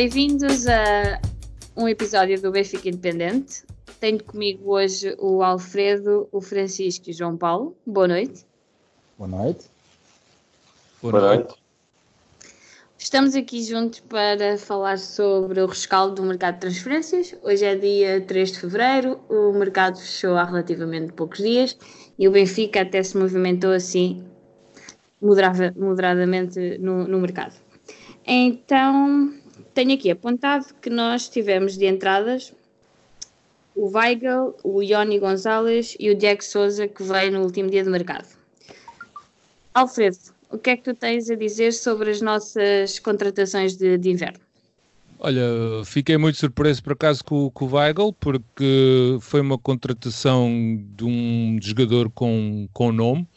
Bem-vindos a um episódio do Benfica Independente. Tenho comigo hoje o Alfredo, o Francisco e o João Paulo. Boa noite. Boa noite. Boa noite. Estamos aqui juntos para falar sobre o rescaldo do mercado de transferências. Hoje é dia 3 de fevereiro, o mercado fechou há relativamente poucos dias e o Benfica até se movimentou assim moderada, moderadamente no, no mercado. Então, tenho aqui apontado que nós tivemos de entradas o Weigel, o Ioni Gonzalez e o Jack Souza, que veio no último dia de mercado. Alfredo, o que é que tu tens a dizer sobre as nossas contratações de, de inverno? Olha, fiquei muito surpreso por acaso com, com, o Weigel, porque foi uma contratação de um jogador com, com nome,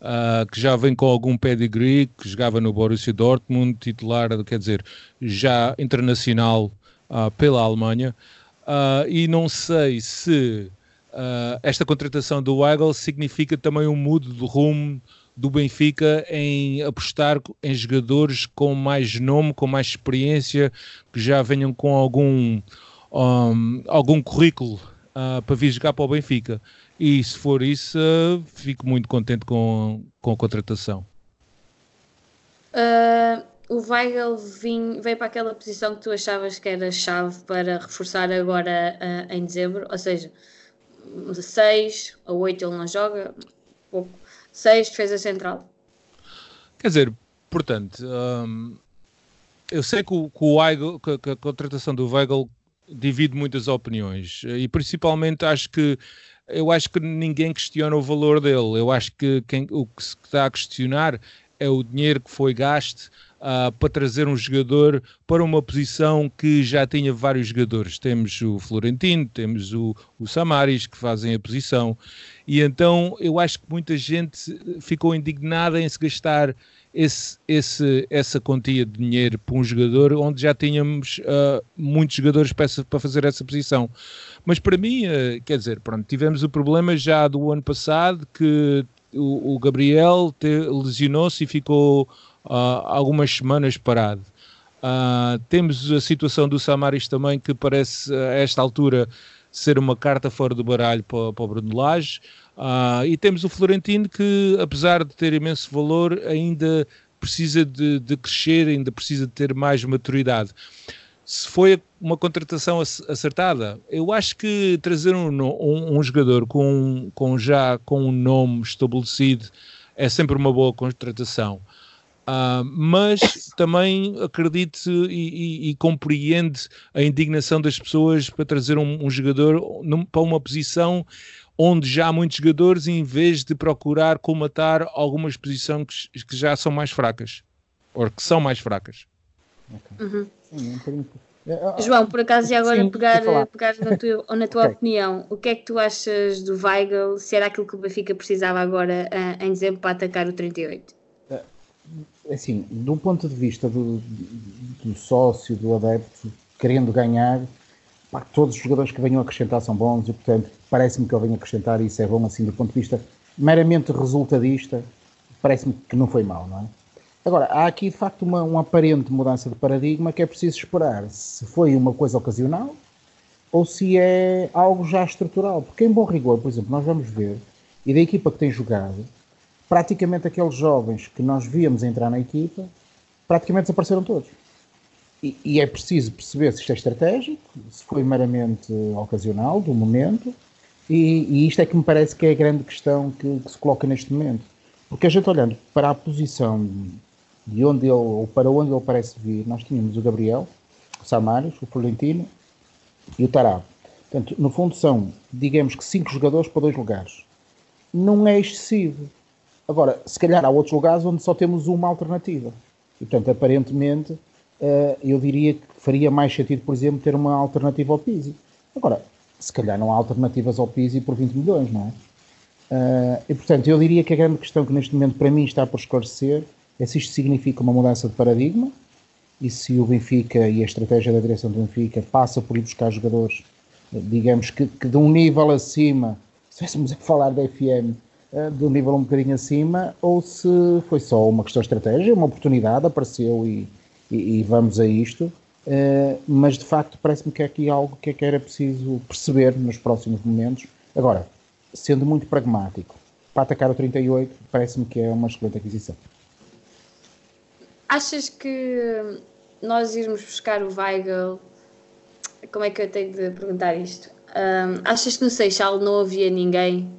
uh, que já vem com algum pedigree, que jogava no Borussia Dortmund, titular, quer dizer, já internacional uh, pela Alemanha. Uh, e não sei se esta contratação do Weigl significa também um mudo de rumo do Benfica em apostar em jogadores com mais nome, com mais experiência, que já venham com algum, um, algum currículo para vir jogar para o Benfica. E se for isso, uh, fico muito contente com, com a contratação. Uh, o Weigel vim, veio para aquela posição que tu achavas que era chave para reforçar agora uh, em dezembro, ou seja, 6 a 8 ele não joga, pouco. 6 defesa central. Quer dizer, portanto, um, eu sei que, o, que, o Weigel, que, que a contratação do Weigel divide muitas opiniões e principalmente acho que eu acho que ninguém questiona o valor dele. Eu acho que quem, o que se está a questionar é o dinheiro que foi gasto uh, para trazer um jogador para uma posição que já tinha vários jogadores. Temos o Florentino, temos o, o Samaris que fazem a posição. E então eu acho que muita gente ficou indignada em se gastar esse, esse, essa quantia de dinheiro para um jogador onde já tínhamos uh, muitos jogadores para, para, fazer essa posição. Mas para mim, uh, quer dizer, pronto, tivemos o problema já do ano passado que o, o Gabriel lesionou-se e ficou uh, algumas semanas parado. temos a situação do Samaris também que parece a esta altura ser uma carta fora do baralho para, para o Bruno Lage. Uh, e temos o Florentino que, apesar de ter imenso valor, ainda precisa de, de, crescer, ainda precisa de ter mais maturidade. Se foi uma contratação acertada, eu acho que trazer um, um, um jogador com, com, já com um nome estabelecido é sempre uma boa contratação. Uh, mas também acredito e, e, e, compreende a indignação das pessoas para trazer um, um jogador num, para uma posição onde já há muitos jogadores em vez de procurar comatar algumas posições que, que já são mais fracas ou que são mais fracas. Okay. Uhum. Sim, um João, por acaso, e agora Sim, pegar, pegar na tua, na tua okay. opinião, o que é que tu achas do Weigl? Se era aquilo que o Benfica precisava agora uh, em dezembro para atacar o 38? assim, do ponto de vista do, do sócio, do adepto, querendo ganhar, pá, todos os jogadores que venham acrescentar são bons e, portanto, parece-me que eu venho acrescentar e isso é bom, assim, do ponto de vista meramente resultadista, parece-me que não foi mal, não é? Agora, há aqui de facto uma, uma aparente mudança de paradigma que é preciso esperar se foi uma coisa ocasional ou se é algo já estrutural. Porque, em bom rigor, por exemplo, nós vamos ver, e da equipa que tem jogado, praticamente aqueles jovens que nós víamos entrar na equipa, praticamente desapareceram todos. E, e, é preciso perceber se isto é estratégico, se foi meramente ocasional, do momento, e, e isto é que me parece que é a grande questão que, que, se coloca neste momento. Porque a gente olhando para a posição de onde ele, ou para onde ele parece vir, nós tínhamos o Gabriel, o Samaris, o Florentino e o Tarab. Portanto, no fundo são, digamos que cinco jogadores para dois lugares. Não é excessivo. Agora, se calhar há outros lugares onde só temos uma alternativa. E, portanto, aparentemente, uh, eu diria que faria mais sentido, por exemplo, ter uma alternativa ao Pizzi. Agora, se calhar não há alternativas ao Pizzi por 20 milhões, não é? Uh, e, portanto, eu diria que a grande questão que neste momento para mim está por esclarecer é se isto significa uma mudança de paradigma e se o Benfica e a estratégia da direção do Benfica passa por ir buscar jogadores, digamos que, que de um nível acima, se estivéssemos a falar da FM, eh, de um nível um bocadinho acima, ou se foi só uma questão de estratégia, uma oportunidade, apareceu e, e, e vamos a isto, Uh, mas de facto parece-me que é aqui algo que, é que era preciso perceber nos próximos momentos. Agora, sendo muito pragmático, para atacar o 38, parece-me que é uma excelente aquisição. Achas que nós irmos buscar o Weigel, como é que eu tenho de perguntar isto? Um, achas que no Seixal não havia ninguém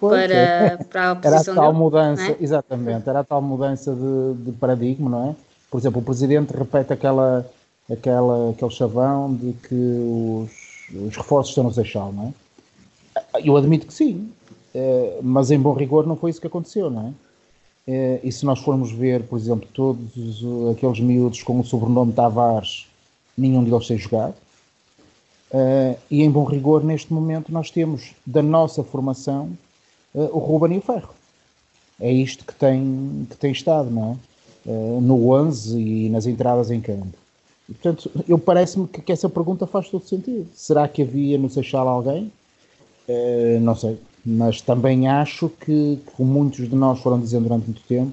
para, é. para a posição Era a tal dele, mudança, é? exatamente, era a tal mudança de, de, paradigma, não é? Por exemplo, o Presidente repete aquela, aquela, aquele chavão de que os, os reforços estão no Seixal, não é? Eu admito que sim, eh, mas em bom rigor não foi isso que aconteceu, não é? Eh, e se nós formos ver, por exemplo, todos aqueles miúdos com o sobrenome Tavares, nenhum deles tem jogado. Uh, e em bom rigor, neste momento, nós temos da nossa formação o Ruben e o Ferro. É isto que tem, que tem estado, não é? No 11 e nas entradas em campo. Portanto, eu parece-me que, que, essa pergunta faz todo sentido. Será que havia no Seixal alguém? não sei mas também acho que, como muitos de nós foram dizendo durante muito tempo,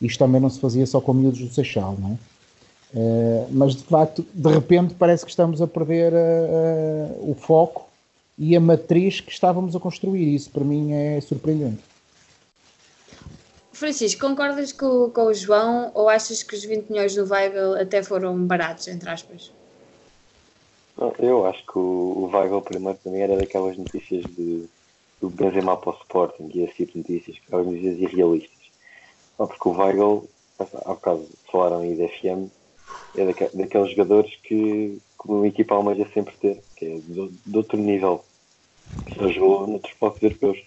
isto também não se fazia só com miúdos do Seixal, não é? Uh, mas de facto, de repente, parece que estamos a perder uh, uh, o foco e a matriz que estávamos a construir. Isso para mim é surpreendente. Francisco, concordas com, com o João ou achas que os 20 milhões do Weigl até foram baratos, entre aspas? Eu acho que o, o Weigl primeiro também era daquelas notícias de do Benzema para o Sporting e esse tipo de notícias, que eram notícias irrealistas. Porque o Weigl, há bocado falaram aí da FM, é daque, daqueles jogadores que, que uma equipa almeja sempre ter, que é de, de outro nível, já jogou noutros palcos europeus.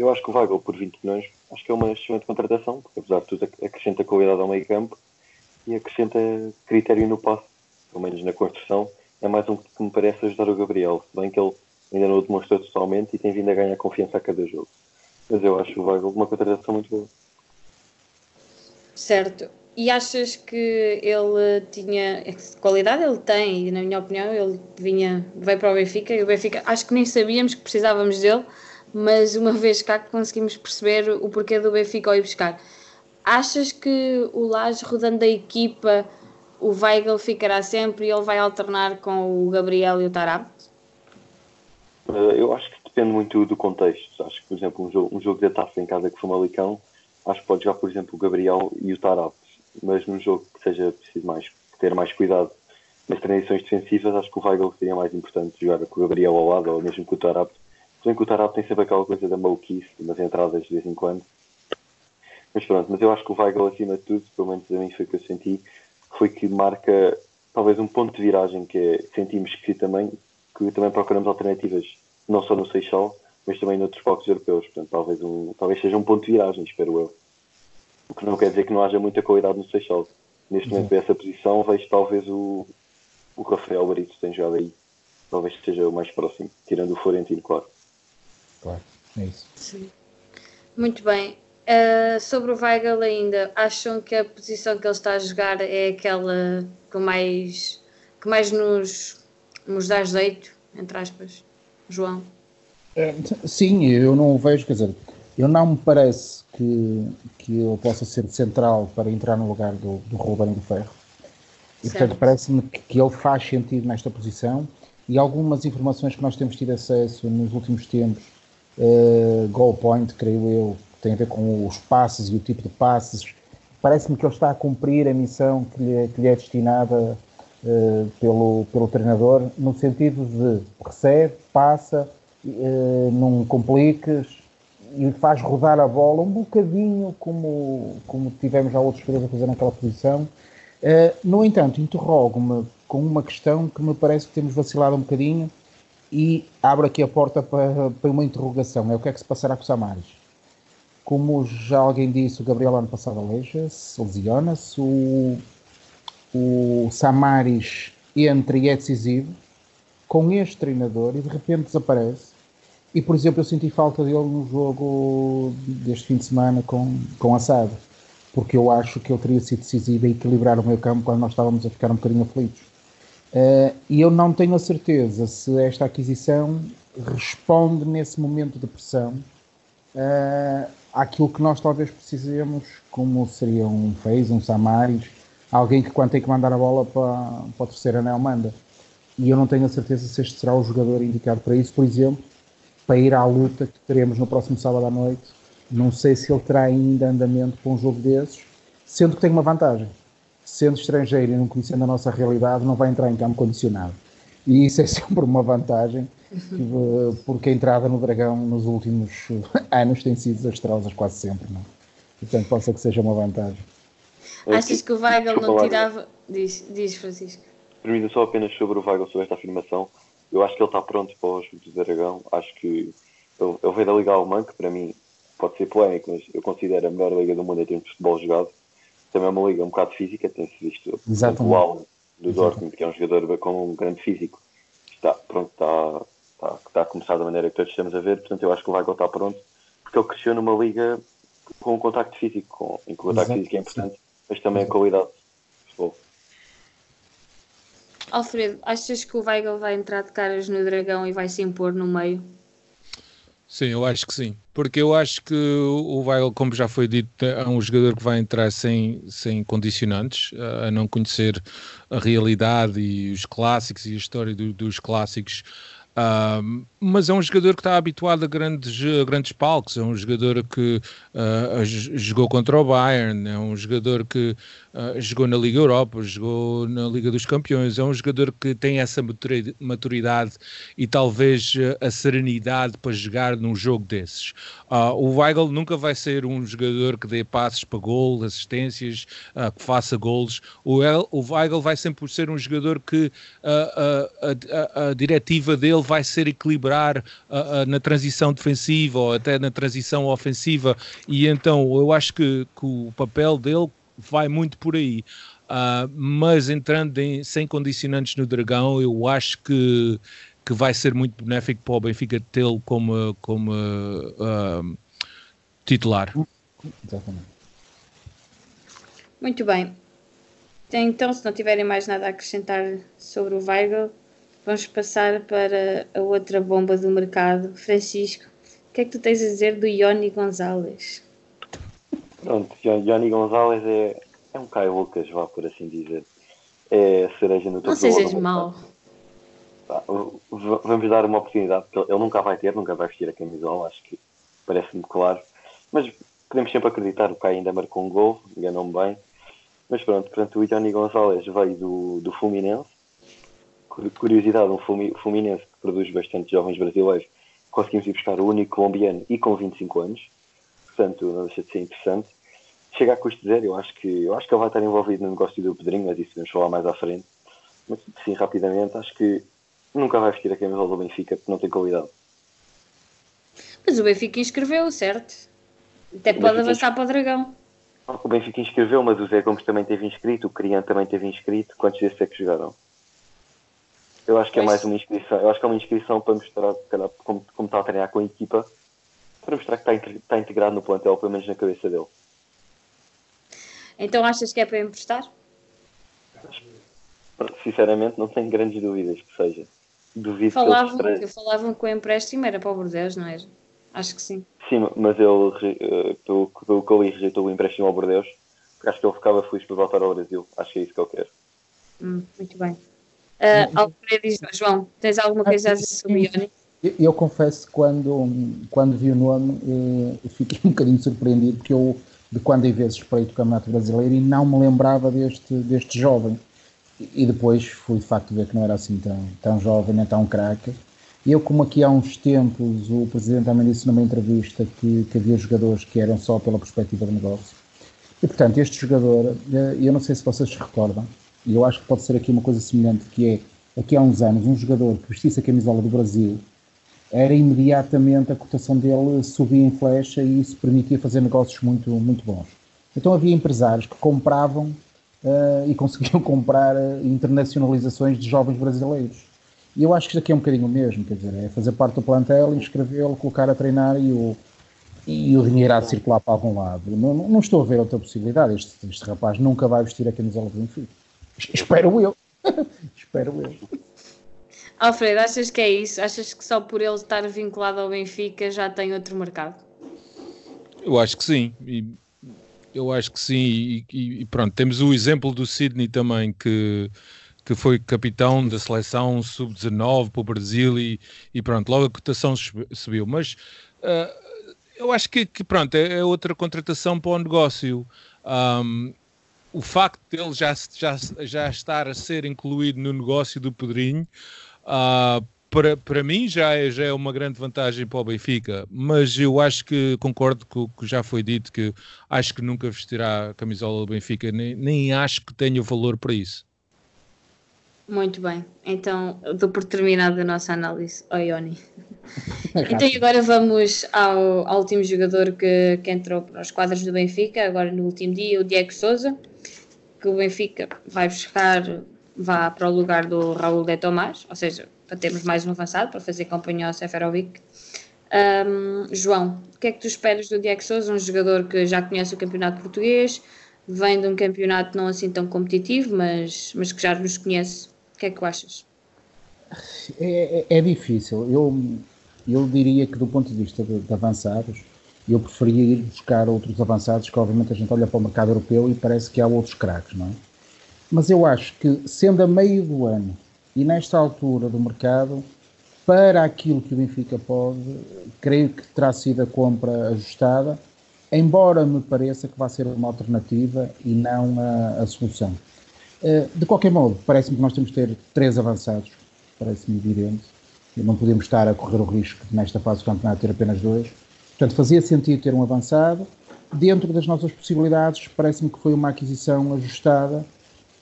Eu acho que o Weigl, por 20 milhões, acho que é uma excelente contratação, porque apesar de tudo acrescenta qualidade ao meio campo e acrescenta critério no passe, pelo menos na construção, é mais um que me parece ajudar o Gabriel, se bem que ele ainda não o demonstrou totalmente e tem vindo a ganhar confiança a cada jogo. Mas eu acho o Weigl uma contratação muito boa. Certo. E achas que ele tinha qualidade? Ele tem, e na minha opinião, ele vinha, veio para o Benfica e o Benfica, acho que nem sabíamos que precisávamos dele, mas uma vez cá conseguimos perceber o porquê do Benfica ao ir buscar. Achas que o Laje rodando a equipa, o Weigl ficará sempre e ele vai alternar com o Gabriel e o Tarab? Eh, eu acho que depende muito do contexto. Acho que, por exemplo, um jogo, um jogo taça em casa que foi Malicão, acho que pode jogar, por exemplo, o Gabriel e o Tarap. Mas num jogo que seja preciso mais, ter mais cuidado nas transições defensivas, acho que o Weigl seria mais importante jogar com o Gabriel ao lado ou mesmo com o Tarap. Bem que o Tarap tem sempre aquela coisa da maluquice, nas entradas de vez em quando. Mas pronto, mas eu acho que o Weigl, acima de tudo, pelo menos a mim foi o que eu senti, foi que marca talvez um ponto de viragem que é, sentimos que também, que também procuramos alternativas não só no Seixal, mas também noutros palcos europeus. Portanto, talvez, um, talvez seja um ponto de viragem, espero eu. O que não quer dizer que não haja muita qualidade no Seixal. Neste momento, para essa posição, vejo talvez o, o Rafael Barito tem jogado aí. Talvez seja o mais próximo, tirando o Florentino, claro. Claro, é isso. Sim. Muito bem. Uh, sobre o Weigl ainda, acham que a posição que ele está a jogar é aquela que mais, que mais nos, nos dá jeito, entre aspas? João? É, sim, eu não o vejo, quer dizer, eu não me parece que, que eu possa ser central para entrar no lugar do, do Ruben do Ferro. E certo. portanto parece-me que, que ele faz sentido nesta posição e algumas informações que nós temos tido acesso nos últimos tempos, uh, goal point, creio eu, tem a ver com os passes e o tipo de passes, parece-me que ele está a cumprir a missão que lhe, que lhe é destinada uh, pelo, pelo treinador, no sentido de recebe, passa, uh, não compliques e faz rodar a bola um bocadinho como, como tivemos já outros jogadores a fazer naquela posição. Uh, no entanto, interrogo-me com uma questão que me parece que temos vacilado um bocadinho e abre aqui a porta para, para uma interrogação. É o que é que se passará com o Samaris? Como já alguém disse, o Gabriel ano passado aleija-se, lesiona-se, o o Samaris entra e é decisivo com este treinador e de repente desaparece. E, por exemplo, eu senti falta dele no jogo deste fim de semana com, com Assad, porque eu acho que ele teria sido decisivo a equilibrar o meio campo quando nós estávamos a ficar um bocadinho aflitos. Uh, e eu não tenho a certeza se esta aquisição responde nesse momento de pressão uh, àquilo que nós talvez precisemos, como seria um Fez, um Samaris, alguém que quando tem que mandar a bola para, para o terceiro anel manda. E eu não tenho a certeza se este será o jogador indicado para isso, por exemplo, para ir à luta que teremos no próximo sábado à noite. Não sei se ele terá ainda andamento para um jogo desses, sendo que tem uma vantagem. Sendo estrangeiro e não conhecendo a nossa realidade, não vai entrar em campo condicionado. E isso é sempre uma vantagem, porque a entrada no Dragão nos últimos anos tem sido desastrosa, quase sempre. Não? É? Portanto, pode ser que seja uma vantagem. Achas que o Weigl não tirava. Diz, diz Francisco. Permita só apenas sobre o Weigl, sobre esta afirmação. Eu acho que ele está pronto para os do Dragão. Acho que ele, ele veio da Liga Alemã, que para mim pode ser polémico, mas eu considero a melhor liga do mundo em termos de futebol jogado. Também é uma liga um bocado física, tem-se visto o Allen do Dortmund, que é um jogador com um grande físico. Está, pronto, está, está, está a começar da maneira que todos estamos a ver, portanto eu acho que o Weigl está pronto, porque ele cresceu numa liga com o contacto físico, com, em que o contacto Exato. físico é importante, mas também a qualidade de futebol. Alfredo, achas que o Weigl vai entrar de caras no Dragão e vai se impor no meio? Sim, eu acho que sim. Porque eu acho que o Weigl, como já foi dito, é um jogador que vai entrar sem, sem condicionantes, a não conhecer a realidade e os clássicos e a história do, dos clássicos Uh, mas é um jogador que está habituado a grandes, a grandes palcos, é um jogador que uh, jogou contra o Bayern, é um jogador que uh, jogou na Liga Europa, jogou na Liga dos Campeões, é um jogador que tem essa maturidade e talvez a serenidade para jogar num jogo desses. o Weigl nunca vai ser um jogador que dê passes para gol, assistências, que faça gols. O, o Weigl vai sempre ser um jogador que a, a, diretiva dele vai ser equilibrar uh, uh, na transição defensiva ou até na transição ofensiva, e então eu acho que, que o papel dele vai muito por aí. Uh, mas entrando em, sem condicionantes no Dragão, eu acho que, que vai ser muito benéfico para o Benfica tê-lo como, como uh, titular. Exatamente. Muito bem. Então, se não tiverem mais nada a acrescentar sobre o Weigl, Vamos passar para a outra bomba do mercado. Francisco, o que é que tu tens a dizer do Ioni Gonzalez? Pronto, Ioni Gonzalez é, é um Caio Lucas, vá por assim dizer. É a cereja no topo Não sejas mau. Tá, vamos dar uma oportunidade, porque ele nunca vai ter, nunca vai vestir a camisola, acho que parece-me claro. Mas podemos sempre acreditar, o Caio ainda marcou um gol, enganou-me bem. Mas pronto, portanto, o Ioni Gonzalez veio do, do Fluminense, curiosidade, um Fluminense que produz bastante jovens brasileiros, conseguimos ir buscar o único colombiano e com 25 anos, portanto não deixa de ser interessante. Chega a custo zero, eu acho que, eu acho que ele vai estar envolvido no negócio do Pedrinho, mas isso vamos falar mais à frente. Mas sim, rapidamente, acho que nunca vai vestir a camisola do Benfica porque não tem qualidade. Mas o Benfica inscreveu, certo? Até pode avançar para o Dragão. O Benfica inscreveu, mas o Zé Gomes também teve inscrito, o Crian também teve inscrito. Quantos desses é que jogaram? Eu acho que é mais uma inscrição. Eu acho que é uma inscrição para mostrar, calhar, como, como está a treinar com a equipa, para mostrar que está, está integrado no plantel, pelo menos na cabeça dele. Então achas que é para emprestar? Sinceramente, não tenho grandes dúvidas que seja. Duvido falavam, que eles... falavam que o empréstimo era para o Bordeaux, não era? Acho que sim. Sim, mas ele, eh, pelo, pelo que eu li, rejeitou o empréstimo ao Bordeaux, porque acho que ele ficava feliz por voltar ao Brasil. Acho que é isso que ele quer. Hum, muito bem. Uh, Alfredo e João, tens alguma coisa a dizer sobre o Ioni? Eu, eu, confesso que quando, quando vi o nome eh, fiquei um bocadinho surpreendido porque eu de quando em vezes espreito o Campeonato Brasileiro e não me lembrava deste, deste jovem. E depois fui de facto ver que não era assim tão, tão jovem nem tão craque. Eu, como aqui há uns tempos, o Presidente também disse numa entrevista que, que havia jogadores que eram só pela perspectiva do negócio. E portanto, este jogador, eh, eu não sei se vocês se recordam, e eu acho que pode ser aqui uma coisa semelhante, que é, aqui há uns anos, um jogador que vestisse a camisola do Brasil, era imediatamente a cotação dele subia em flecha e isso permitia fazer negócios muito, muito bons. Então havia empresários que compravam uh, e conseguiam comprar uh, internacionalizações de jovens brasileiros. E eu acho que isto aqui é um bocadinho o mesmo, quer dizer, é fazer parte do plantel, inscrevê-lo, colocar a treinar e o, e o dinheiro de circular para algum lado. Não, não estou a ver outra possibilidade. Este, este rapaz nunca vai vestir a camisola do Benfica. Espero eu. Espero eu. Alfredo, achas que é isso? Achas que só por ele estar vinculado ao Benfica já tem outro mercado? Eu acho que sim. E Eu acho que sim, e, e, pronto, temos o exemplo do Sidney também, que, que foi capitão da seleção sub-19 para o Brasil e, e, pronto, logo a cotação subiu. Mas uh, eu acho que, que, pronto, é, é, outra contratação para o negócio. Um, o facto dele já, já, já estar a ser incluído no negócio do Pedrinho, uh, para, para mim já é, já é uma grande vantagem para o Benfica, mas eu acho que concordo com o que já foi dito, que acho que nunca vestirá a camisola do Benfica, nem, nem acho que tenha valor para isso. Muito bem, então dou por terminada a nossa análise, oh, Ioni. então agora vamos ao, ao último jogador que, que entrou para os quadros do Benfica, agora no último dia, o Diego Souza, que o Benfica vai buscar, vá para o lugar do Raul de Tomás, ou seja, para termos mais um avançado, para fazer companhia ao Seferovic. Um, João, o que é que tu esperas do Diego Souza, um jogador que já conhece o campeonato português, vem de um campeonato não assim tão competitivo, mas, mas que já nos conhece. O que é que tu achas? É, é, é difícil. Eu, eu diria que do ponto de vista de, de avançados, eu preferia ir buscar outros avançados, que obviamente a gente olha para o mercado europeu e parece que há outros craques, não é? Mas eu acho que, sendo a meio do ano, e nesta altura do mercado, para aquilo que o Benfica pode, creio que terá sido a compra ajustada, embora me pareça que vai ser uma alternativa e não a, a solução. Eh, de qualquer modo, parece-me que nós temos que ter três avançados, parece-me evidente, e não podemos estar a correr o risco de, nesta fase do campeonato, ter apenas dois. Portanto, fazia sentido ter um avançado. Dentro das nossas possibilidades, parece-me que foi uma aquisição ajustada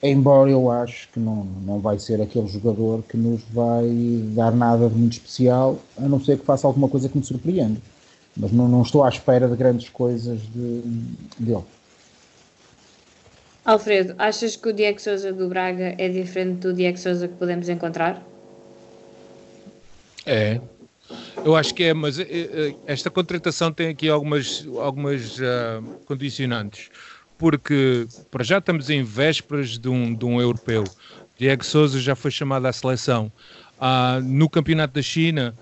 embora eu acho que não, não vai ser aquele jogador que nos vai dar nada de muito especial, a não ser que faça alguma coisa que me surpreenda. Mas não, não estou à espera de grandes coisas de, dele. Alfredo, achas que o Diego Souza do Braga é diferente do Diego Souza que podemos encontrar? É, eu acho que é, mas eh, eh, esta contratação tem aqui algumas, algumas uh, condicionantes porque para já estamos em vésperas de um, de um europeu. Diego Souza já foi chamado à seleção. Ah, no Campeonato da China,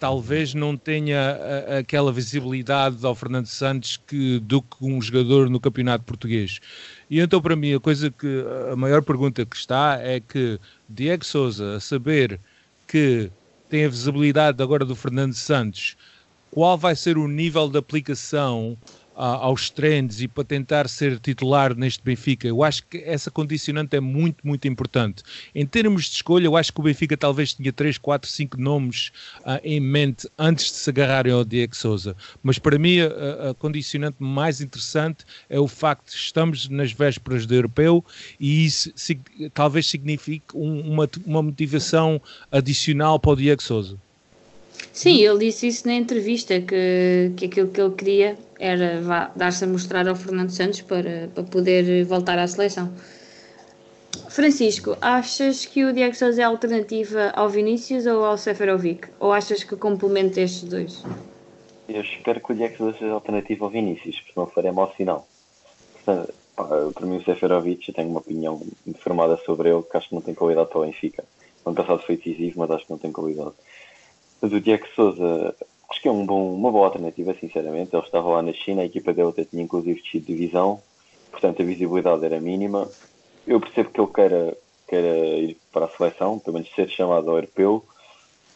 talvez não tenha a, aquela visibilidade ao Fernando Santos que, do que um jogador no Campeonato Português. E então, para mim, a coisa que a maior pergunta que está é que Diego Souza, a saber que tem a visibilidade agora do Fernando Santos, qual vai ser o nível de aplicação aos trends e para tentar ser titular neste Benfica. Eu acho que essa condicionante é muito, muito importante. Em termos de escolha, eu acho que o Benfica talvez tinha 3, 4, 5 nomes uh, em mente antes de se agarrarem ao Diego Souza. Mas para mim, a, a, condicionante mais interessante é o facto de estamos nas vésperas do europeu e isso talvez signifique um, uma, uma motivação adicional para o Diego Souza. Sim, ele disse isso na entrevista, que, que aquilo que ele queria era dar-se a mostrar ao Fernando Santos para, para poder voltar à seleção. Francisco, achas que o Diego Sousa é alternativa ao Vinícius ou ao Seferovic? Ou achas que complementa estes dois? Eu espero que o Diego Sousa seja alternativa ao Vinícius, porque senão faria mau sinal. Portanto, para mim o Seferovic, eu tenho uma opinião informada sobre ele, que acho que não tem qualidade para o Benfica. No ano passado foi decisivo, mas acho que não tem qualidade. Mas o Diego Souza, acho que é um bom, uma boa alternativa, sinceramente. Ele estava lá na China, a equipa dele até tinha inclusive descido de divisão, portanto a visibilidade era mínima. Eu percebo que ele queira, queira ir para a seleção, pelo menos ser chamado ao europeu.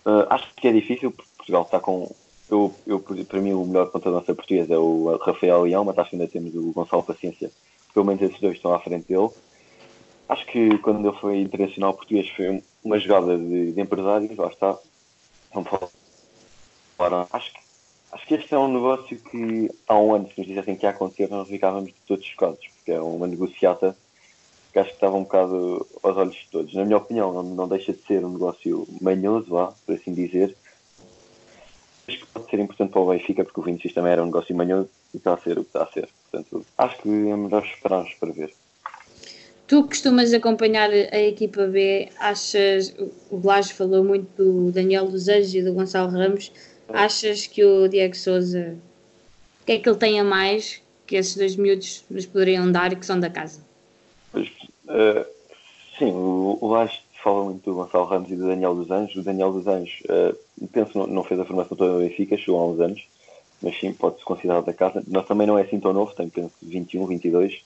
Uh, acho que é difícil, porque Portugal está com. Eu, eu, para mim, o melhor ponta da nossa portuguesa é o Rafael Leão, mas acho que ainda temos o Gonçalo Paciência. Pelo menos esses dois estão à frente dele. Acho que quando ele foi internacional português foi uma jogada de, de empresários, lá está, Acho que, acho que este é um negócio que há um ano, se nos dissessem que ia acontecer, nós ficávamos todos chocados, porque é uma negociata que acho que estava um bocado aos olhos de todos. Na minha opinião, não, não deixa de ser um negócio manhoso, lá, por assim dizer. Acho que pode ser importante para o Benfica, porque o Vinicius também era um negócio manhoso e está a ser o que está a ser. Portanto, acho que é melhor esperarmos para ver. Tu costumas acompanhar a equipa B, achas, o Blas falou muito do Daniel dos Anjos e do Gonçalo Ramos, achas que o Diego Souza, o que é que ele tem a mais que esses dois miúdos nos poderiam dar e que são da casa? Pois, uh, sim, o, o Blas fala muito do Gonçalo Ramos e do Daniel dos Anjos. O Daniel dos Anjos, uh, penso, não, não fez a formação toda no Benfica, chegou há uns anos, mas sim, pode-se considerar da casa. Mas também não é assim tão novo, tem penso 21, 22.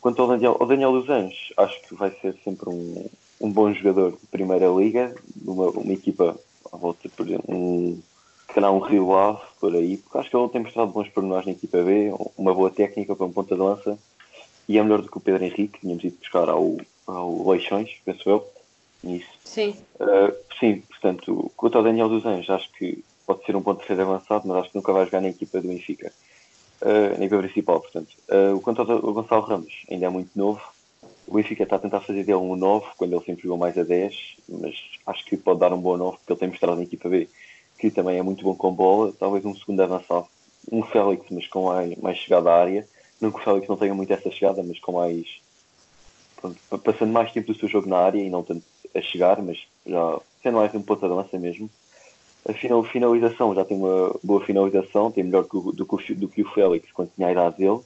Quanto ao Daniel, ao Daniel dos Anjos, acho que vai ser sempre um, um bom jogador de Primeira Liga, uma, uma equipa à volta, por exemplo, um, calhar um Rio Ave, por aí, porque acho que ele tem mostrado bons pormenores na equipa B, uma boa técnica para um ponta de lança, e é melhor do que o Pedro Henrique, que tínhamos ido buscar ao, ao Leixões, penso eu. Isso. Sim. Uh, sim, portanto, quanto ao Daniel dos Anjos, acho que pode ser um ponto de ser avançado, mas acho que nunca vai jogar na equipa do Benfica, na equipa principal, portanto. Uh, quanto ao Gonçalo Ramos, ainda é muito novo, o Benfica está a tentar fazer dele um 9, quando ele sempre jogou mais a 10, mas acho que pode dar um bom 9, porque ele tem mostrado na equipa B que também é muito bom com bola, talvez um segundo avançado, um Félix, mas com mais, mais chegada à área. Não que o Félix não tenha muito essa chegada, mas com mais. Pronto, passando mais tempo do seu jogo na área e não tanto a chegar, mas já sendo mais um ponto de lança mesmo. A final, finalização já tem uma boa finalização, tem melhor do, do, do que o Félix quando tinha a idade dele.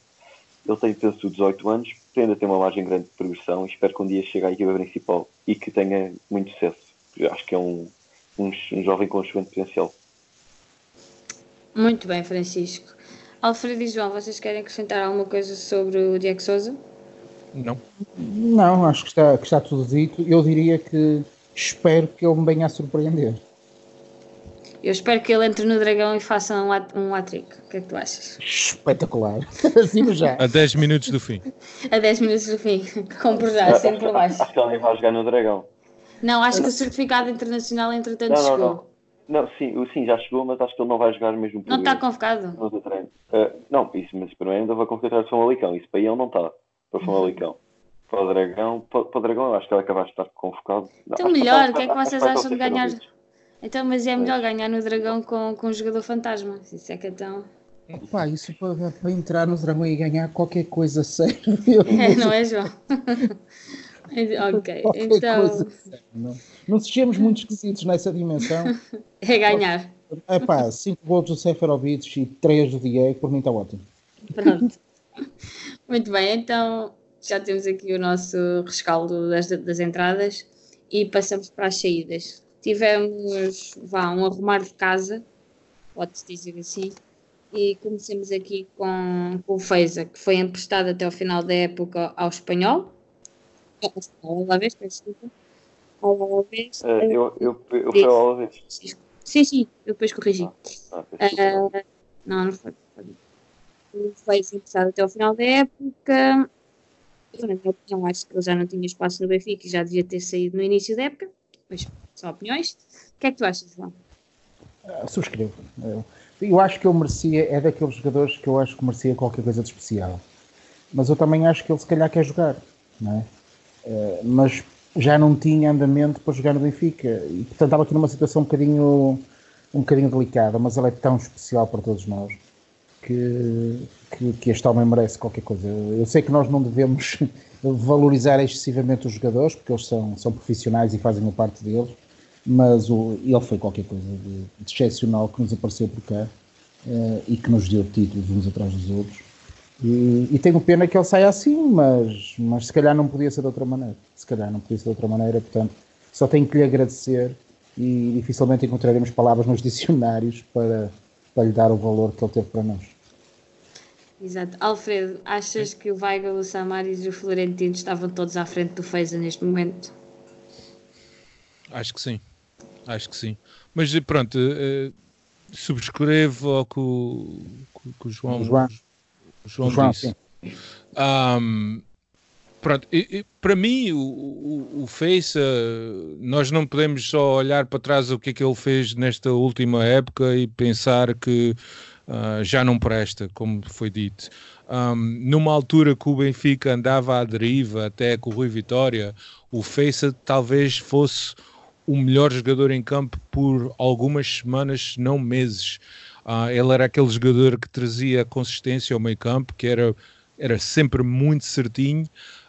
Ele tem, penso, 18 anos, tem ainda tem uma margem grande de progressão e espero que um dia chegue à equipa principal e que tenha muito sucesso. Eu acho que é um, um, um jovem com excelente potencial. Muito bem, Francisco. Alfredo e João, vocês querem acrescentar alguma coisa sobre o Diego Souza? Não. Não, acho que está, que está tudo dito. Eu diria que espero que ele me venha a surpreender. Eu espero que ele entre no Dragão e faça um, hat um hat-trick. O que é que tu achas? Espetacular. Assim já. A 10 minutos do fim. a 10 minutos do fim. Comprodar, sempre por baixo. Acho que ele nem vai jogar no Dragão. Não, acho que o certificado internacional entretanto não, não, chegou. Não. Não, sim, sim, já chegou, mas acho que ele não vai jogar mesmo. Não está convocado? Uh, não, isso, mas para mim ainda vai convocar o Famalicão. Isso para ele não está. Para o Famalicão. Para o Dragão, para, para o Dragão eu acho que ele acaba de estar convocado. Então melhor, o que é que vocês acham de ganhar? Então, mas é melhor ganhar no Dragão com, com um jogador fantasma. Isso é que então. Pá, isso para, para entrar no Dragão e ganhar qualquer coisa sério. É, não é, João? ok, então. Não, não sejamos muito esquisitos nessa dimensão. é ganhar. É pá, 5 gols do Seferovic e 3 do Diego, por mim está ótimo. Pronto. Muito bem, então já temos aqui o nosso rescaldo das, das entradas e passamos para as saídas. Tivemos vá, um arrumar de casa, pode-se dizer assim, e comecemos aqui com, com o Feiza, que foi emprestado até ao final da época ao Espanhol ao Alavés, peço desculpa. Ao Alavés. Uh, eu, eu, eu fui ao Alavés. Sim, sim, eu depois corrigi. Ah, ah, uh, não, não foi. Foi emprestado até ao final da época. Eu, na minha opinião, acho que ele já não tinha espaço no Benfica e já devia ter saído no início da época. Mas são opiniões. O que é que tu achas, João? Uh, subscrevo. Eu, eu acho que ele merecia, é daqueles jogadores que eu acho que merecia qualquer coisa de especial. Mas eu também acho que ele se calhar quer jogar, não é? Eh, mas já não tinha andamento para jogar no Benfica e portanto estava aqui numa situação um bocadinho, um bocadinho delicada, mas ele é tão especial para todos nós que, que, que este homem merece qualquer coisa. Eu sei que nós não devemos valorizar excessivamente os jogadores, porque eles são, são profissionais e fazem a parte deles, mas o, ele foi qualquer coisa de, de excepcional que nos apareceu por cá uh, e que nos deu títulos uns atrás dos outros. E, e, tenho pena que ele saia assim, mas, mas se calhar não podia ser de outra maneira. Se calhar não podia ser de outra maneira, portanto, só tenho que lhe agradecer e dificilmente encontraremos palavras nos dicionários para, para lhe dar o valor que ele teve para nós. Exato. Alfredo, achas que o Weigl, o Samaris e o Florentino estavam todos à frente do Feiza neste momento? Acho que sim. Acho que sim. Mas pronto, uh, subscrevo ao que o, que o João, João João, João disse. Um, pronto, e, e, para mim o, o, o Face, uh, nós não podemos só olhar para trás o que é que ele fez nesta última época e pensar que uh, já não presta, como foi dito. Um, numa altura que o Benfica andava à deriva até com o Rui Vitória, o Face talvez fosse o melhor jogador em campo por algumas semanas, não meses. Uh, ele era aquele jogador que trazia consistência ao meio campo, que era, era sempre muito certinho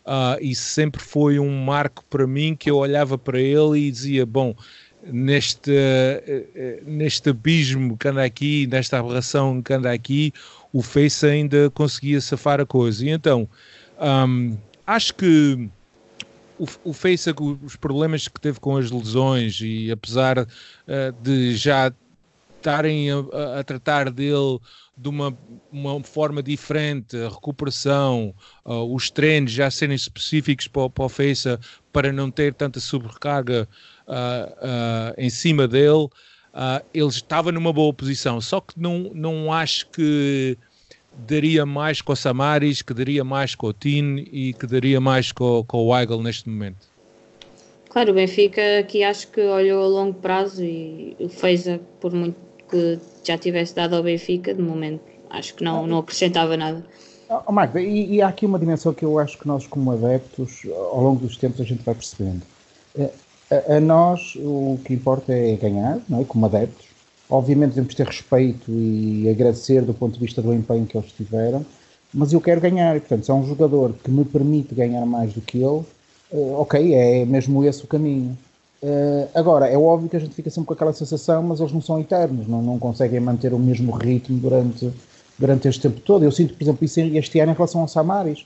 uh, e sempre foi um marco para mim que eu olhava para ele e dizia: Bom, neste, uh, neste abismo que anda aqui, nesta aberração que anda aqui, o Face ainda conseguia safar a coisa. E então, um, acho que o, o os problemas que teve com as lesões, e apesar uh, de já estarem a, a, tratar dele de uma, uma forma diferente, a recuperação, uh, os treinos já serem específicos para, para o Feiça para não ter tanta sobrecarga uh, em cima dele, ele estava numa boa posição. Só que não, não acho que daria mais com o Samaris, que daria mais com o Tin e que daria mais com, com o Weigl neste momento. Claro, o Benfica aqui acho que olhou a longo prazo e o fez por muito que já tivesse dado ao Benfica, de momento acho que não, não acrescentava nada. Oh, Magda, e, e, há aqui uma dimensão que eu acho que nós, como adeptos, ao longo dos tempos a gente vai percebendo. Eh, a, a nós o que importa é ganhar, não é? como adeptos. Obviamente devemos ter respeito e agradecer do ponto de vista do empenho que eles tiveram, mas eu quero ganhar. Portanto, se é um jogador que me permite ganhar mais do que ele, uh, ok, é mesmo esse o caminho. Uh, agora, é óbvio que a gente fica sempre com aquela sensação, mas eles não são eternos, não, não conseguem manter o mesmo ritmo durante, durante este tempo todo. Eu sinto, por exemplo, isso este ano em relação ao Samaris.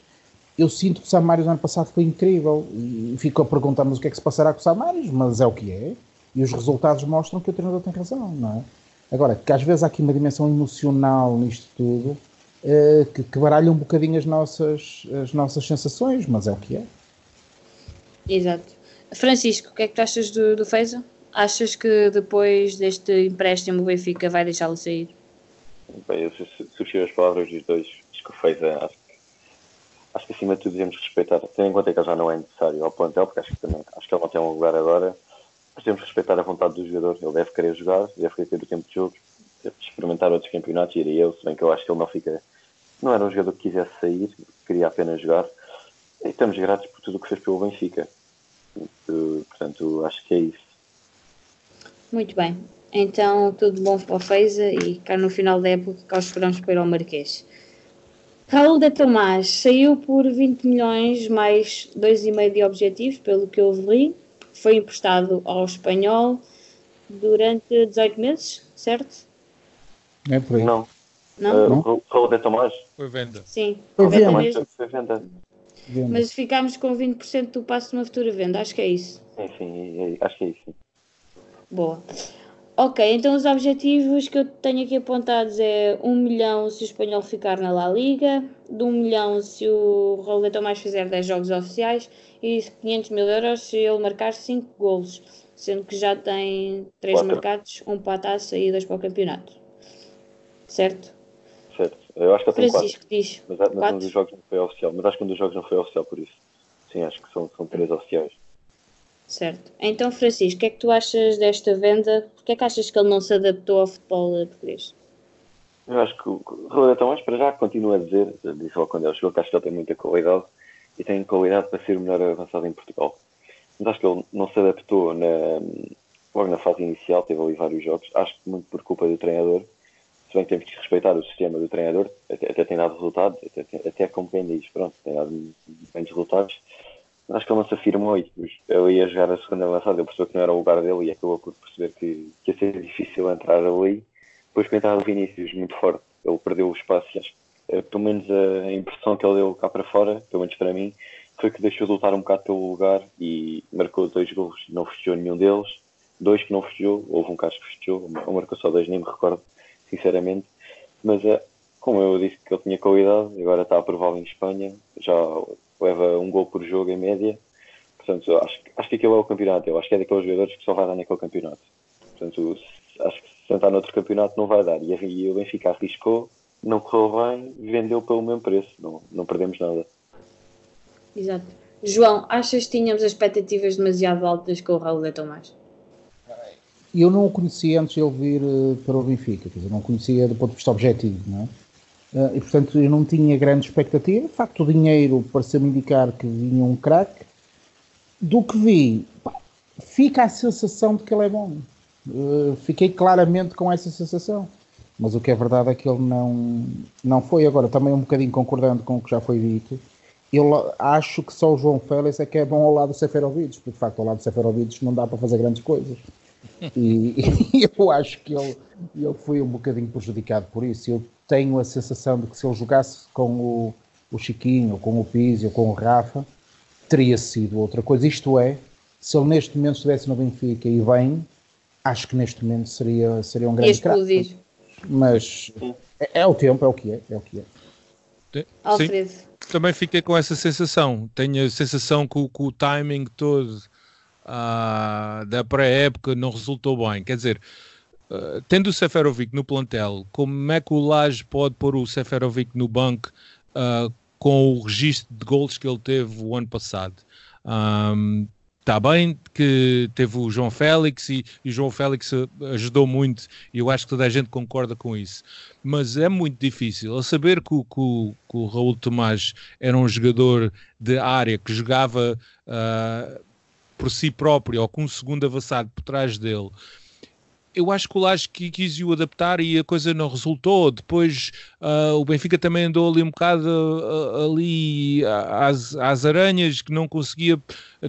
Eu sinto que o Samaris no ano passado foi incrível e fico a perguntar, mas o que é que se passará com o Samaris? Mas é o que é. E os resultados mostram que o treinador tem razão, não é? Agora, que às vezes há aqui uma dimensão emocional nisto tudo uh, que, que baralha um bocadinho as nossas, as nossas sensações, mas é o que é. Exato. Francisco, o que é que tu achas do, do Feza? Achas que depois deste empréstimo o Benfica vai deixá-lo sair? Bem, eu subscrevo as palavras dos dois. Acho que o Feza, acho, acho que acima de tudo devemos respeitar, tendo em conta que ele já não é necessário ao plantel, porque acho que também acho que ele não tem um lugar agora, mas devemos respeitar a vontade do jogador. Ele deve querer jogar, deve querer ter o tempo de jogo, deve experimentar outros campeonatos, iria eu, se bem que eu acho que ele não fica. Não era um jogador que quisesse sair, queria apenas jogar. E estamos gratos por tudo o que fez pelo Benfica portanto, acho que é isso. Muito bem. Então, tudo bom para o Feiza e cá no final da época cá esperamos para ir ao Marquês. Raul de Tomás saiu por 20 milhões mais 2,5 de objetivos, pelo que eu li. Foi emprestado ao espanhol durante 18 meses, certo? É por aí. Não. Não? Uh, Raul de Tomás? Foi venda. Sim, foi venda. Mesmo. Foi venda. Venda. Mas ficámos com 20% do passo numa futura venda, acho que é isso. Sim, sim, é, acho que é isso. Boa. Ok, então os objetivos que eu tenho aqui apontados é 1 milhão se o espanhol ficar na La Liga, de 1 milhão se o Raul mais fizer 10 jogos oficiais e 500 mil euros se ele marcar 5 golos, sendo que já tem 3 marcados, um para a taça e 2 para o campeonato. Certo? Certo. Eu acho que tem Francisco quatro. diz. Mas, mas um dos jogos não foi oficial. Mas acho que um dos jogos não foi oficial por isso. Sim, acho que são, são três oficiais. Certo. Então, Francisco, o que é que tu achas desta venda? Porquê é que achas que ele não se adaptou ao futebol português? Eu acho que o Ronaldo Tomás, para já, continua a dizer, disse logo quando ele chegou, que acho que ele tem muita qualidade e tem qualidade para ser o melhor avançado em Portugal. Mas acho que ele não se adaptou na, logo na fase inicial, teve ali vários jogos, acho que muito por culpa do treinador, se bem que temos que respeitar o sistema do treinador, até, até tem dado resultados, até, até quem diz, pronto, tem dado bons resultados, acho que ele não se afirmou e ele ia jogar a segunda avançada, ele percebeu que não era o lugar dele e acabou por perceber que, que ia ser difícil entrar ali. Depois com a entrada do Vinícius, muito forte, ele perdeu o espaço acho eh, pelo menos a impressão que ele deu cá para fora, pelo menos para mim, foi que deixou de lutar um bocado pelo lugar e marcou dois gols, não festejou nenhum deles, dois que não festejou, houve um caso que festejou, ou marcou só dois, nem me recordo sinceramente. Mas é, como eu disse que ele tinha qualidade, agora está aprovado em Espanha, já leva um gol por jogo em média. Portanto, acho, acho que aquele é o campeonato. Eu acho que é daqueles jogadores que só vai dar naquele campeonato. Portanto, acho que se sentar noutro campeonato não vai dar. E o Benfica arriscou, não correu bem, vendeu pelo mesmo preço. Não, não perdemos nada. Exato. João, achas que tínhamos expectativas demasiado altas com o Raul de Tomás? eu não o conhecia antes de ele vir uh, para o Benfica, quer dizer, não conhecia do ponto de vista objetivo, não é? Uh, e portanto eu não tinha grande expectativa. De facto, o dinheiro pareceu-me indicar que vinha um craque. Do que vi, pá, fica a sensação de que ele é bom. Uh, fiquei claramente com essa sensação. Mas o que é verdade é que ele não, não foi. Agora, também um bocadinho concordando com o que já foi dito, eu acho que só o João Félix é que é bom ao lado do Seferovic, porque de facto ao lado do Seferovic não dá para fazer grandes coisas. E, e, eu acho que ele, ele foi um bocadinho prejudicado por isso. Eu tenho a sensação de que se ele jogasse com o, o Chiquinho, com o Pizzi, ou com o Rafa, teria sido outra coisa. Isto é, se ele neste momento estivesse no Benfica e bem, acho que neste momento seria, seria um grande craque. Mas é, é, o tempo, é o que é, é o que é. Sim, também fiquei com essa sensação. Tenho a sensação que, que o timing todo uh, da pré-época não resultou bem. Quer dizer, uh, tendo o Seferovic no plantel, como é que o Laje pode pôr o Seferovic no banco uh, com o registro de gols que ele teve o ano passado? Um, Está bem que teve o João Félix e, e, o João Félix ajudou muito e eu acho que toda a gente concorda com isso. Mas é muito difícil. A saber que o, que que o Raul Tomás era um jogador de área que jogava uh, por si próprio ou com um segundo avançado por trás dele eu acho que o Laje quis o adaptar e a coisa não resultou. Depois uh, o Benfica também andou ali um bocado uh, ali às, às, aranhas, que não conseguia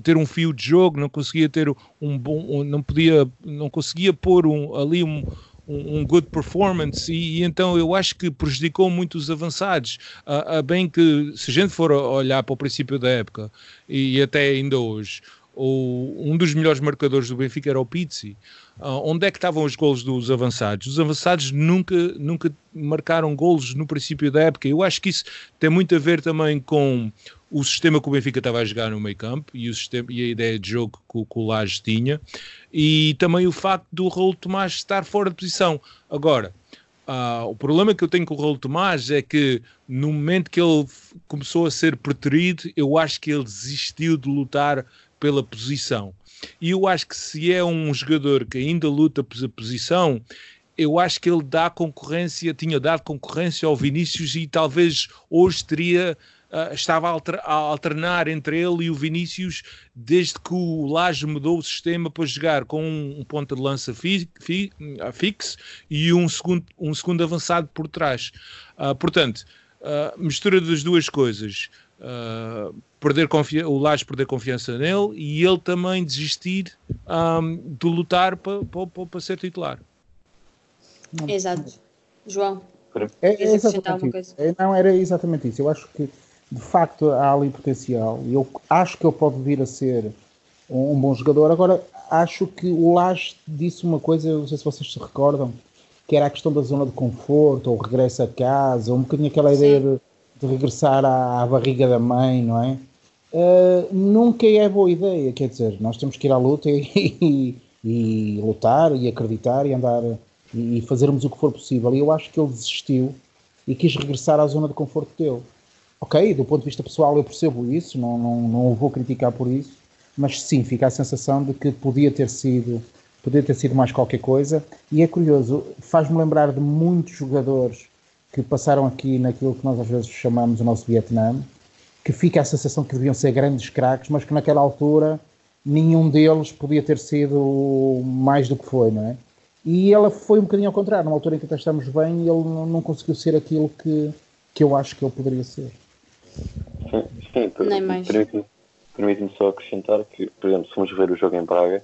ter um fio de jogo, não conseguia ter um bom, um, não podia, não conseguia pôr um, ali um, um, good performance e, e, então eu acho que prejudicou muito os avançados. Uh, bem que se a gente for olhar para o princípio da época e até ainda hoje, o, um dos melhores marcadores do Benfica era o Pizzi. Uh, onde é que estavam os golos dos avançados? Os avançados nunca, nunca marcaram golos no princípio da época. Eu acho que isso tem muito a ver também com o sistema que o Benfica estava a jogar no meio campo e, o sistema, e a ideia de jogo que, que o tinha e também o facto do Raul Tomás estar fora de posição. Agora, uh, o problema que eu tenho com o Raul Tomás é que no momento que ele começou a ser preterido, eu acho que ele desistiu de lutar pela posição. E eu acho que se é um jogador que ainda luta pela posição, eu acho que ele dá concorrência, tinha dado concorrência ao Vinícius e talvez hoje teria. Uh, estava a alternar entre ele e o Vinícius desde que o Laje mudou o sistema para jogar com um, um ponta de lança fi, fi, uh, fixo e um segundo, um segundo avançado por trás. Uh, portanto, mistura das duas coisas. Uh, perder o Lage perder confiança nele e ele também desistir um, de lutar para pa, pa, pa ser titular. Exato. João, é, é exatamente isso. É, não, era exatamente isso. Eu acho que de facto há ali potencial. Eu acho que ele pode vir a ser um, um bom jogador. Agora, acho que o Lage disse uma coisa, não sei se vocês se recordam, que era a questão da zona de conforto, ou regresso a casa, um bocadinho aquela Sim. ideia de, de regressar à, à, barriga da mãe, não é? uh, nunca é boa ideia. Quer dizer, nós temos que ir à luta e, e, e lutar e acreditar e andar e, e fazermos o que for possível. E eu acho que ele desistiu e quis regressar à zona de conforto dele. Ok, do ponto de vista pessoal eu percebo isso, não, não, não o vou criticar por isso, mas sim, fica a sensação de que podia ter sido podia ter sido mais qualquer coisa. E é curioso, faz-me lembrar de muitos jogadores que passaram aqui naquilo que nós às vezes chamamos o nosso Vietnã, que fica a sensação que deviam ser grandes craques, mas que naquela altura nenhum deles podia ter sido mais do que foi, não é? E ela foi um bocadinho ao contrário, numa altura em que até estamos bem, ele não, não conseguiu ser aquilo que, que eu acho que ele poderia ser. Sim, sim permite-me permite só acrescentar que, por exemplo, se formos ver o jogo em Praga,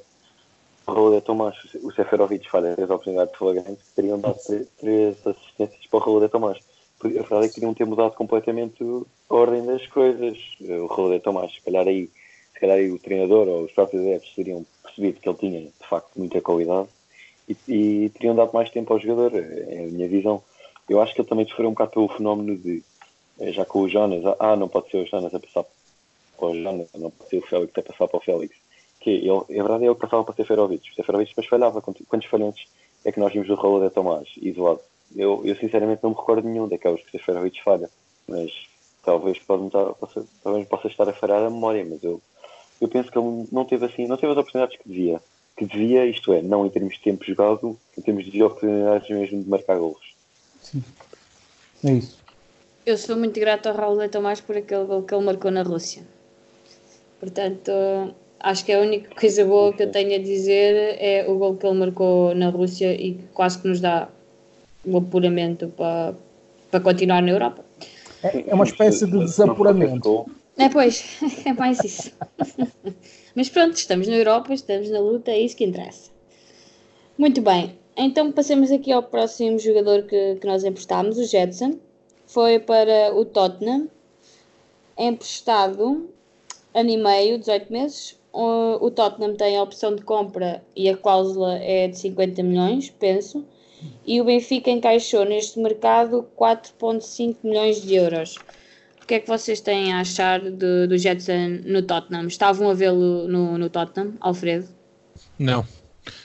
Raul de Tomás, o Seferovic falha três oportunidades flagrantes, teriam dado três assistências para o Raul de Tomás a verdade é que podiam ter mudado completamente a ordem das coisas. O Rodé Tomás, se calhar aí, se calhar aí o treinador ou os próprios adeptos teriam percebido que ele tinha de facto muita qualidade e, e teriam dado mais tempo ao jogador, é a minha visão. Eu acho que ele também sofreu um bocado pelo fenómeno de, eh, já com o Jonas, ah, não pode ser o Jonas a passar para o Jonas, não pode ser o Félix a passar para o Félix. Que ele, a verdade é ele passava para Seferovic, Seferovic depois falhava. Quantos falhantes é que nós vimos do Raul de Tomás, isolado? Eu, eu sinceramente não me recordo nenhum daqueles que o Seferovic falha, mas talvez, pode estar, possa, talvez possa estar a falhar a memória, mas eu, eu penso que ele não teve assim, não teve as oportunidades que devia. Que devia, isto é, não em termos de tempo jogado, em termos de oportunidades mesmo de marcar golos. Sim. É isso. Eu sou muito grato ao Raul Leitão mais por aquele gol que ele marcou na Rússia. Portanto, acho que a única coisa boa que eu tenho a dizer é o gol que ele marcou na Rússia e quase que nos dá o apuramento para, para continuar na Europa. É, é uma espécie de desapuramento. É, pois, é mais isso. Mas pronto, estamos na Europa, estamos na luta, é isso que interessa. Muito bem, então passemos aqui ao próximo jogador que, que nós emprestámos, o Jetson. Foi para o Tottenham, emprestado ano e meio, 18 meses, o, Tottenham tem a opção de compra e a cláusula é de 50 milhões, penso, e o Benfica encaixou neste mercado 4,5 milhões de euros. O que é que vocês têm a achar do, do Jetson no Tottenham? Estavam a vê-lo no, no Tottenham, Alfredo? Não,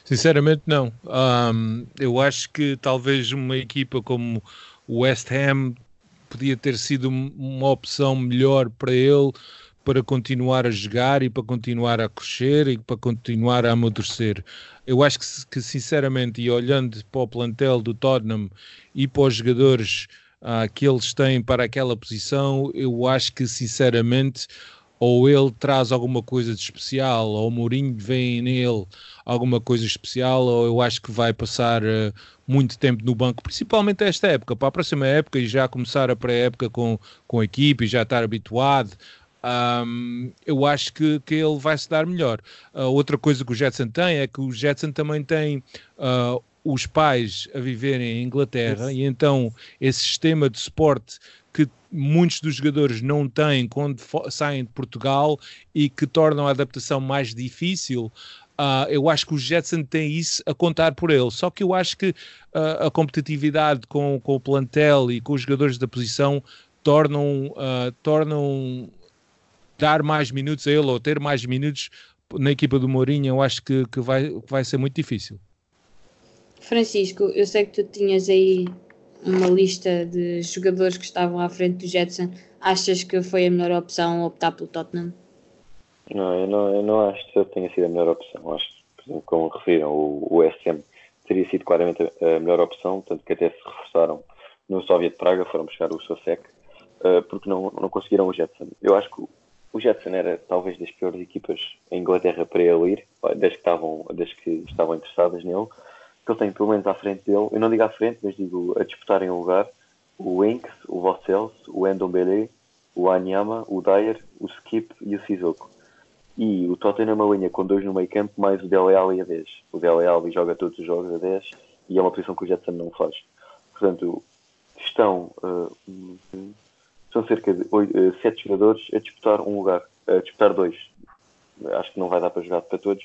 sinceramente não. Um, eu acho que talvez uma equipa como o West Ham podia ter sido uma opção melhor para ele para continuar a jogar e para continuar a crescer e para continuar a amadurecer. Eu acho que, que sinceramente, e olhando para o plantel do Tottenham e para os jogadores uh, que eles têm para aquela posição, eu acho que sinceramente ou ele traz alguma coisa de especial, ou o Mourinho vem nele alguma coisa especial, ou eu acho que vai passar uh, muito tempo no banco, principalmente esta época, para a próxima época e já começar a pré-época com, com a equipe e já estar habituado. Um, eu acho que, que ele vai se dar melhor. Uh, outra coisa que o Jetson tem é que o Jetson também tem uh, os pais a viverem em Inglaterra Isso. e então esse sistema de suporte que muitos dos jogadores não têm quando saem de Portugal e que tornam a adaptação mais difícil. Uh, eu acho que o Jetson tem isso a contar por ele. Só que eu acho que uh, a competitividade com, com, o plantel e com os jogadores da posição tornam, uh, tornam dar mais minutos a ele ou ter mais minutos na equipa do Mourinho. Eu acho que, que, vai, que vai ser muito difícil. Francisco, eu sei que tu tinhas aí uma lista de jogadores que estavam à frente do Jetson. Achas que foi a melhor opção optar pelo Tottenham? Não, eu não, eu não acho que tenha sido a melhor opção. Acho que, por exemplo, como referiram, o, o SM teria sido claramente a melhor opção, tanto que até se reforçaram no Soviet Praga, foram buscar o Sosek, uh, porque não, não conseguiram o Jetson. Eu acho que o Jetson era talvez das piores equipas em Inglaterra para ele ir, desde que estavam, desde que estavam interessadas nele que ele tem pelo menos à frente dele, eu não digo à frente, mas digo a disputarem o lugar, o Inks, o Vossels, o Endombele, o Anyama, o Dyer, o Skip e o Sissoko. E o Tottenham é uma linha com dois no meio campo, mais o Dele Alli a 10. O Dele Alli joga todos os jogos a 10 e é uma posição que o Jetson não faz. Portanto, estão, uh, são cerca de 8, uh, 7 jogadores a disputar um lugar, a disputar dois. Acho que não vai dar para jogar para todos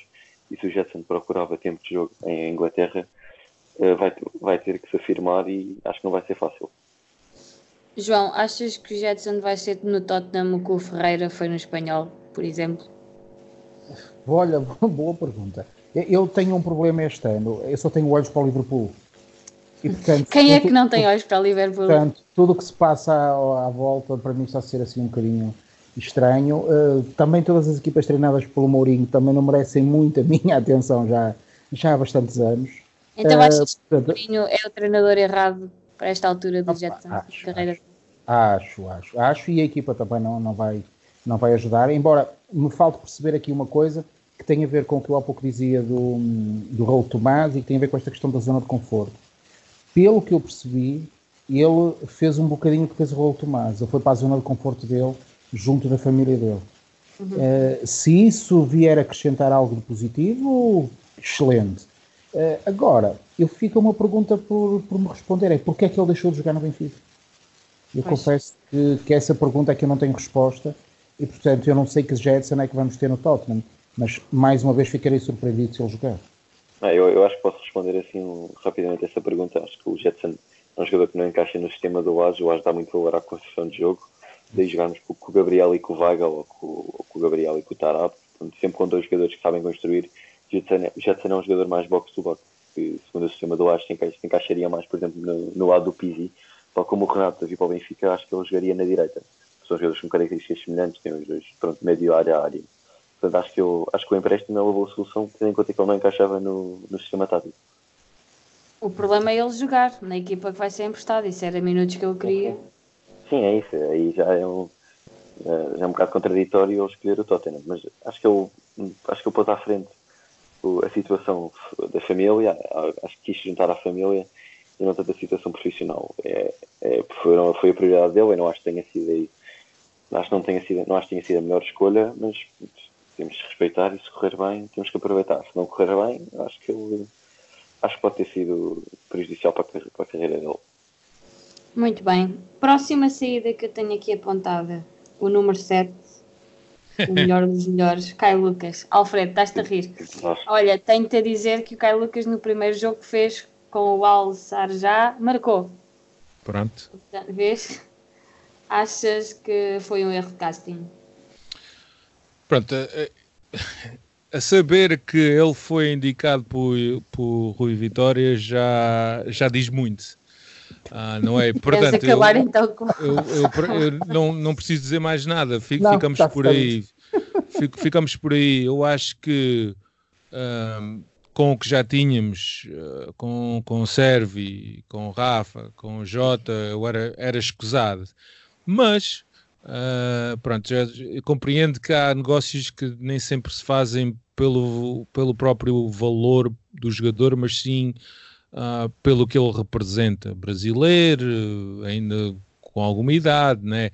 e se o Jetson procurava tempo de jogo em Inglaterra, eh, vai, vai ter que se afirmar e acho que não vai ser fácil. João, achas que o Jetson vai ser no Tottenham o que o Ferreira foi no Espanhol, por exemplo? Olha, boa pergunta. Eu tenho um problema este ano, eu só tenho olhos para o Liverpool. E, portanto, Quem é que não tem olhos para o Liverpool? Portanto, tudo o que se passa à, à volta para mim está a ser assim um bocadinho estranho. Uh, também todas as equipas treinadas pelo Mourinho também não merecem muito a minha atenção já, já há bastantes anos. Então uh, achas que o Mourinho é o treinador errado para esta altura do Jetson acho, carreira? Acho, acho, acho, e a equipa também não, não, vai, não vai ajudar, embora me falte perceber aqui uma coisa que tem a ver com o que eu há pouco dizia do, do Raul Tomás e que tem a ver com esta questão da zona de conforto. Pelo que eu percebi, ele fez um bocadinho que fez o Raul Tomás, ele foi para a zona de conforto dele junto da família dele. Uhum. Uh, se isso vier a acrescentar algo de positivo, excelente. Uh, agora, eu fico uma pergunta por, por me responder: é porquê é que ele deixou de jogar no Benfica? Eu pois. confesso que, que, essa pergunta é que eu não tenho resposta e, portanto, eu não sei que Jetson é que vamos ter no Tottenham, mas mais uma vez ficarei surpreendido se ele jogar. Ah, eu, eu, acho que posso responder assim rapidamente essa pergunta. Acho que o Jetson é um jogador que não encaixa no sistema do AS. O AS dá muito valor à construção de jogo daí jogarmos com, o Gabriel e com o Weigl ou com, ou com o Gabriel e com o Tarab, portanto, sempre com dois jogadores que sabem construir. O Jetson é um jogador mais box-to-box, que segundo o sistema do Acho se encaixaria mais, por exemplo, no, no lado do Pizzi, tal como o Renato vir para o Benfica, acho que ele jogaria na direita. São jogadores com características semelhantes, têm os dois, pronto, médio área a área. Portanto, acho que, eu, acho que o empréstimo é uma boa solução, tendo em conta que ele não encaixava no, no sistema tático. O problema é ele jogar na equipa que vai ser emprestado, isso era minutos que eu queria. Sim, é isso. Aí já é um, já é um bocado contraditório ele escolher o Tottenham, mas acho que ele, acho que ele pôs à frente a situação da família, acho que quis juntar à família e não tanto a situação profissional. É, é, foi, foi a prioridade dele e não acho que tenha sido aí, acho que não, tenha sido, não acho que tenha sido a melhor escolha, mas temos que respeitar e se correr bem, temos que aproveitar. Se não correr bem, acho que ele acho que pode ter sido prejudicial para a, carreira dele. Muito bem. Próxima saída que eu tenho aqui apontada, o número 7. o melhor dos melhores, Kai Lucas. Alfredo, estás-te a rir. Olha, tenho-te a dizer que o Kai Lucas no primeiro jogo que fez com o Al já marcou. Pronto. Vês? Achas que foi um erro de casting? Pronto, a, a saber que ele foi indicado por, por Rui Vitória já, já diz muito. Ah, não é? Portanto, acabar eu, então com... eu, eu, eu, não, não preciso dizer mais nada, Fico, não, ficamos tá por aí. Fico, ficamos por aí. Eu acho que um, com o que já tínhamos, uh, com, com o Servi, com o Rafa, com o Jota, eu era, era escusado. Mas, uh, pronto, já, compreendo que há negócios que nem sempre se fazem pelo, pelo próprio valor do jogador, mas sim uh, pelo que ele representa. Brasileiro, ainda com alguma idade, né?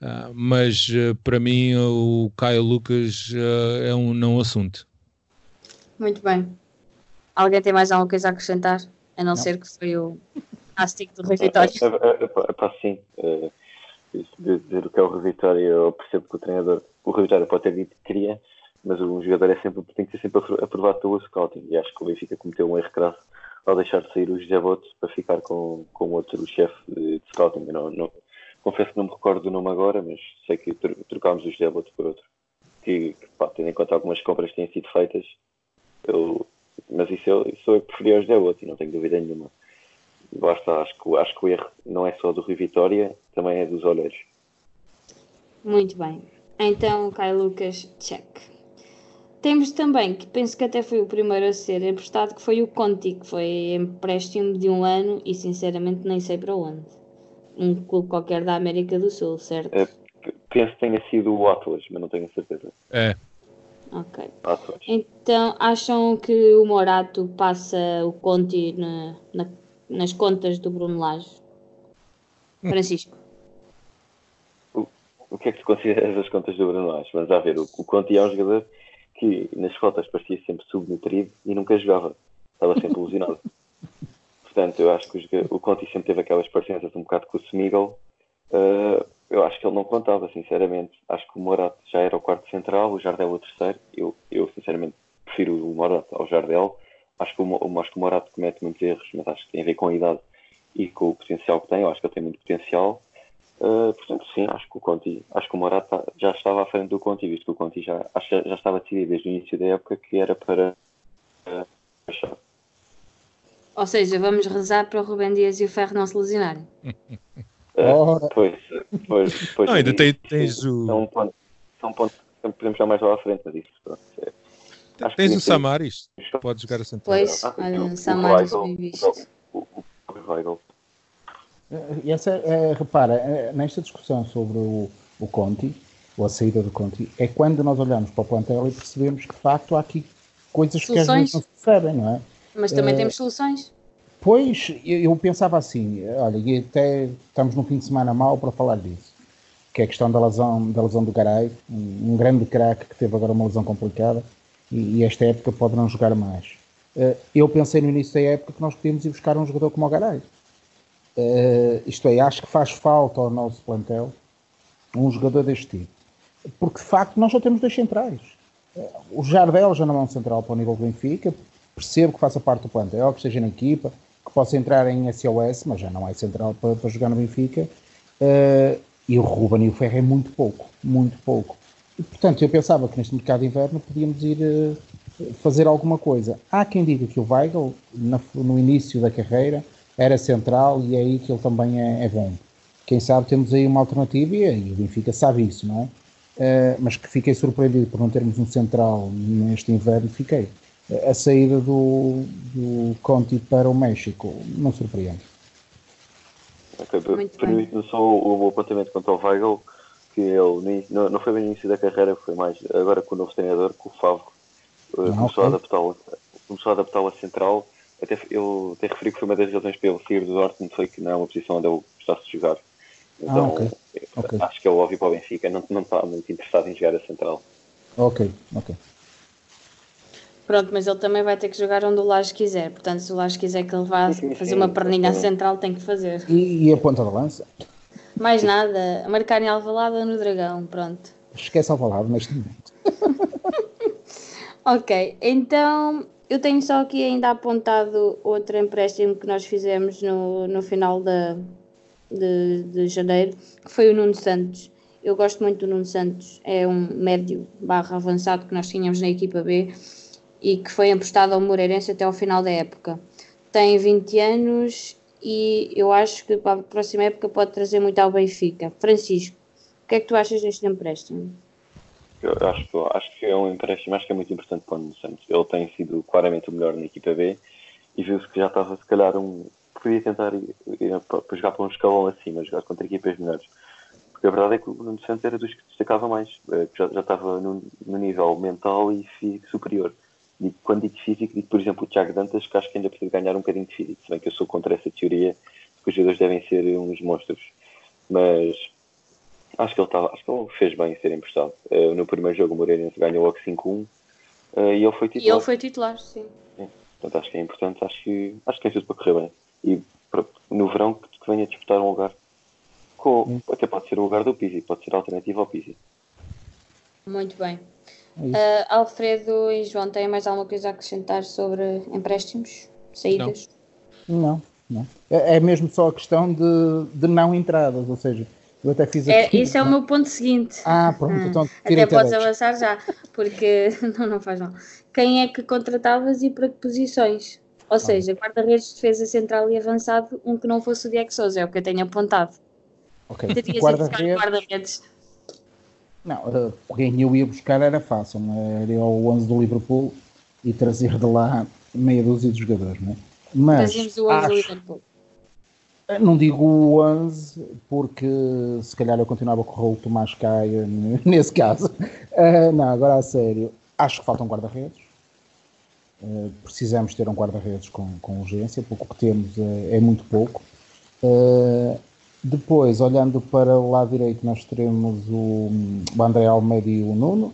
Uh, mas uh, para mim o Caio Lucas é um não assunto. Muito bem. Alguém tem mais alguma coisa a acrescentar? A não, não. ser que foi o ástico do Rui Vitória. É, é, é, é, sim. Dizer o que é o Rui Vitória, eu percebo que o treinador, o Rui Vitória pode ter dito que queria, mas um jogador é sempre, tem que ser sempre aprovado pelo scouting. E acho que o Benfica cometeu um erro crasso ao deixar de sair o José Botes para ficar com, com outro chefe de, de scouting. Não, não, confesso que não me recordo do nome agora, mas sei que trocámos o José Botes por outro. Que, que pá, tendo em conta algumas compras que têm sido feitas, eu, mas isso eu, isso eu preferi ao José Botes e não tenho dúvida nenhuma. Basta, acho que, acho que o erro não é só do Rui Vitória, também é dos olheiros. Muito bem. Então, Caio Lucas, check. Temos também, que penso que até foi o primeiro a ser emprestado, que foi o Conti, que foi empréstimo de um ano e sinceramente nem sei para onde. Um clube qualquer da América do Sul, certo? É, penso que tenha sido o Atlas, mas não tenho certeza. É. Ok. Atlas. Então acham que o Morato passa o Conti na, na, nas contas do Bruno Lage? Hum. Francisco. O, o que é que tu consideras as contas do Bruno Lage? Vamos lá ver, o, o Conti é um jogador que nas fotos parecia sempre subnutrido e nunca jogava. Estava sempre ilusionado. Portanto, eu acho que o, Conti sempre teve aquelas parecenças um bocado com o Smigel. Uh, eu acho que ele não contava, sinceramente. Acho que o Morato já era o quarto central, o Jardel o terceiro. Eu, eu sinceramente, prefiro o Morato ao Jardel. Acho que, o, acho que o Morato comete muitos erros, mas acho que tem a ver com a idade e com o potencial que tem. Eu acho que ele tem muito potencial. Uh, portanto, sim, acho que o Conti, acho que o Morata já estava à frente do Conti, visto que o Conti já, acho que já estava decidido desde o início da época que era para uh, Ou seja, vamos rezar para o Rubem Dias e o Ferro não se lesionarem. Uh, pois, pois, pois. Não, ainda tem, tens o. São um ponto, são um ponto que podemos estar mais lá à frente, mas isso, pronto. É, tens o Samaris, pode jogar a central. Pois, ah, olha, o Samaris bem visto. O, o, o Weigl e essa, é, repara, é, nesta discussão sobre o, o Conti, ou a saída do Conti, é quando nós olhamos para o plantel e percebemos que de facto há aqui coisas soluções. que às vezes não se percebem, não é? Mas também temos soluções. Pois, eu, eu, pensava assim, olha, e até estamos num fim de semana mau para falar disso, que é a questão da lesão, da lesão do Garay, um, um grande craque que teve agora uma lesão complicada e, esta época pode não jogar mais. Uh, eu pensei no início da época que nós podíamos ir buscar um jogador como o Garay. Uh, isto é, acho que faz falta ao nosso plantel um jogador deste tipo. Porque de facto nós só temos dois centrais. Uh, o Jardel já não é um central para o nível do Benfica, percebo que faça parte do plantel, que esteja na equipa, que possa entrar em SOS, mas já não é central para, para jogar no Benfica. E o Ruben e o Ferro é muito pouco, muito pouco. E, portanto, eu pensava que neste mercado de inverno podíamos ir fazer alguma coisa. Há quem diga que o Weigl, no início da carreira, era central e é aí que ele também é, é bom. Quem sabe temos aí uma alternativa e, o Benfica sabe isso, não é? Uh, mas que fiquei surpreendido por não termos um central neste inverno, fiquei. A saída do, do Conti para o México não surpreende. Okay, Permite-me só o, o apontamento quanto ao Weigl, que ele não, não foi bem no início da carreira, foi mais agora com o novo treinador, com o Favre, uh, começou, okay. a adaptá-lo, começou a adaptá-lo a central até, eu até referi que foi uma das razões para ele sair do Dortmund foi que não é uma posição onde eu gostasse de jogar. Ah, então, ah, okay. Okay. acho que é óbvio para o Benfica, não, não está muito interessado em jogar a central. Ok, ok. Pronto, mas ele também vai ter que jogar onde o Laje quiser. Portanto, se o Laje quiser que ele vá sim, sim, fazer sim, uma perninha à central, tem que fazer. E, e a ponta da lança? Mais nada. A marcar em Alvalada no Dragão, pronto. esquece ao falado neste momento. ok, então eu tenho só aqui ainda apontado outro empréstimo que nós fizemos no, no final de, de, de janeiro, que foi o Nuno Santos. Eu gosto muito do Nuno Santos, é um médio barra avançado que nós tínhamos na equipa B e que foi emprestado ao Moreirense até ao final da época. Tem 20 anos e eu acho que para a próxima época pode trazer muito ao Benfica. Francisco, o que é que tu achas deste empréstimo? Eu acho, que, acho que é um empréstimo, acho que é muito importante para o Nuno Santos. Ele tem sido claramente o melhor na equipa B e viu-se que já estava, se calhar, um. Podia tentar ir, ir para jogar para um escalão acima, jogar contra equipas melhores. Porque a verdade é que o Nuno Santos era dos que destacava mais, eh, já, já estava no, nível mental e físico superior. E quando digo físico, digo, por exemplo, o Tiago Dantas, que acho que ainda precisa ganhar um bocadinho de físico, se bem que eu sou contra essa teoria que os jogadores devem ser uns monstros. Mas Acho que ele, tava, acho que ele fez bem em ser emprestado. Uh, no primeiro jogo o Moreirense ganhou logo 5-1 uh, e ele foi titular. E ele foi titular, sim. É, portanto, acho que é importante, acho que, acho que tem tudo para correr bem. E para, no verão que, que venha disputar um lugar com, hum. até pode ser o lugar do Pizzi, pode ser a alternativa ao Pizzi. Muito bem. Uh, Alfredo e João, têm mais alguma coisa a acrescentar sobre empréstimos, saídas? Não, não. não. É, é mesmo só a questão de, de não entradas, ou seja, eu até fiz é, aqui. É, esse é o meu ponto seguinte. Ah, pronto. Ah, então, até podes avançar já, porque não, não faz mal. Quem é que contratavas e para que posições? Ou ah. seja, guarda-redes, defesa central e avançado, um que não fosse o Diego Souza, é o que eu tenho apontado. Ok. Guarda-redes. Guarda não, quem eu ia buscar era fácil, é? era o 11 do Liverpool e trazer de lá meia dúzia de jogadores, não é? Mas Trazíamos o 11 acho... do Liverpool. Não digo o 11, porque se calhar eu continuava com o Tomás Caia nesse caso. Uh, não, agora a sério. Acho que faltam guarda-redes. Uh, precisamos ter um guarda-redes com, com urgência, porque o que temos é, é muito pouco. Uh, depois, olhando para o lado direito, nós teremos o, o André Almeida e o Nuno.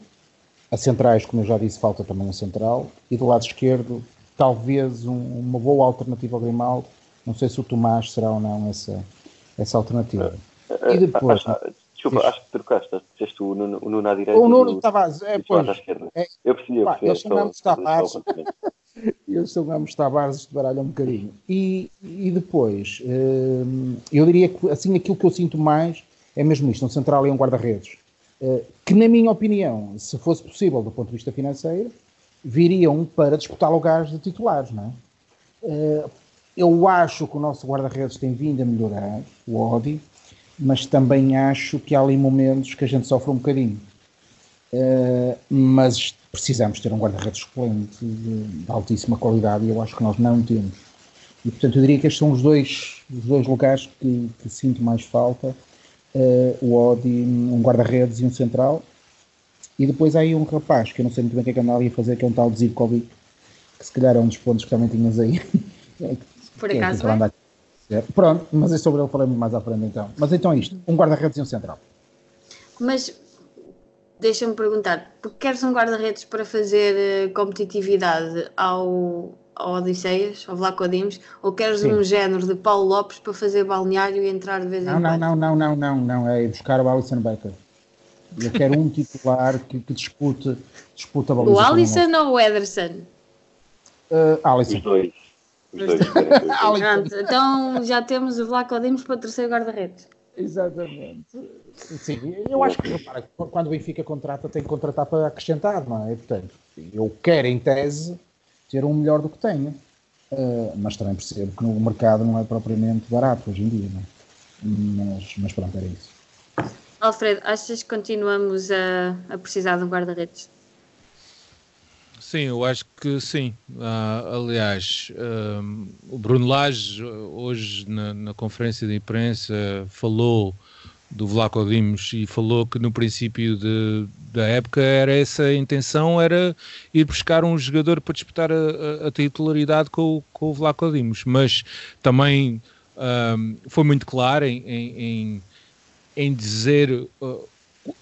A centrais, como eu já disse, falta também o central. E do lado esquerdo, talvez um, uma boa alternativa ao Grimaldo não sei se o Tomás será ou não essa, essa alternativa. E depois. Ah, ah, desculpa, acho que trocaste. Disseste o Nuno, o Nuno à direita. O Nuno Tavares, é, pois. É, eu percebi, eu percebi. Eles são ambos Tavares. Eles são ambos Tavares, baralha um bocadinho. E, e depois, hum, eu diria que assim, aquilo que eu sinto mais é mesmo isto: um central e um guarda-redes. Eh, que, na minha opinião, se fosse possível do ponto de vista financeiro, viriam para disputar lugares de titulares, não é? Eh, eu acho que o nosso guarda-redes tem vindo a melhorar, o Odi, mas também acho que há ali momentos que a gente sofre um bocadinho. Uh, mas precisamos ter um guarda-redes excelente, de, de, altíssima qualidade, e eu acho que nós não temos. E portanto eu diria que estes são os dois, os dois lugares que, que sinto mais falta: uh, o Odi, um guarda-redes e um central. E depois há aí um rapaz que eu não sei muito bem o que é que anda ali a fazer, que é um tal de Zivkovic, que se calhar é um dos pontos que também tinhas aí. Por acaso é? é? Pronto, mas é sobre ele falamos mais à frente então. Mas então é isto, um guarda-redes e um central. Mas deixa-me perguntar, porque queres um guarda-redes para fazer eh, competitividade ao, ao Odisseias, ao Vlaco Dimos, ou queres Sim. um género de Paulo Lopes para fazer balneário e entrar de vez não, em quando? Não, não, não, não, não, é buscar o Alisson Becker. Eu quero um titular que, que dispute, dispute a baliza. O Alisson ou o Ederson? Uh, Alisson. Os dois. Os dois Pronto, então já temos o Vlaco Dimos para o terceiro guarda-redes. Exatamente. Sim, eu acho que repara, quando o Benfica contrata, tem que contratar para acrescentar, não é? Portanto, eu quero, em tese, ter um melhor do que tenho. Uh, mas também percebo que no mercado não é propriamente barato hoje em dia, não é? Mas, mas pronto, era isso. Alfredo, achas que continuamos a, a precisar de um guarda-redes? Sim, eu acho que sim. Uh, aliás, um, o Bruno Lage, hoje na, na, conferência de imprensa, falou do Vlaco Dimos e falou que no princípio de, da época era essa a intenção, era ir buscar um jogador para disputar a, a, titularidade com, com o Vlaco Dimos. Mas também um, foi muito claro em, em, em, em dizer uh,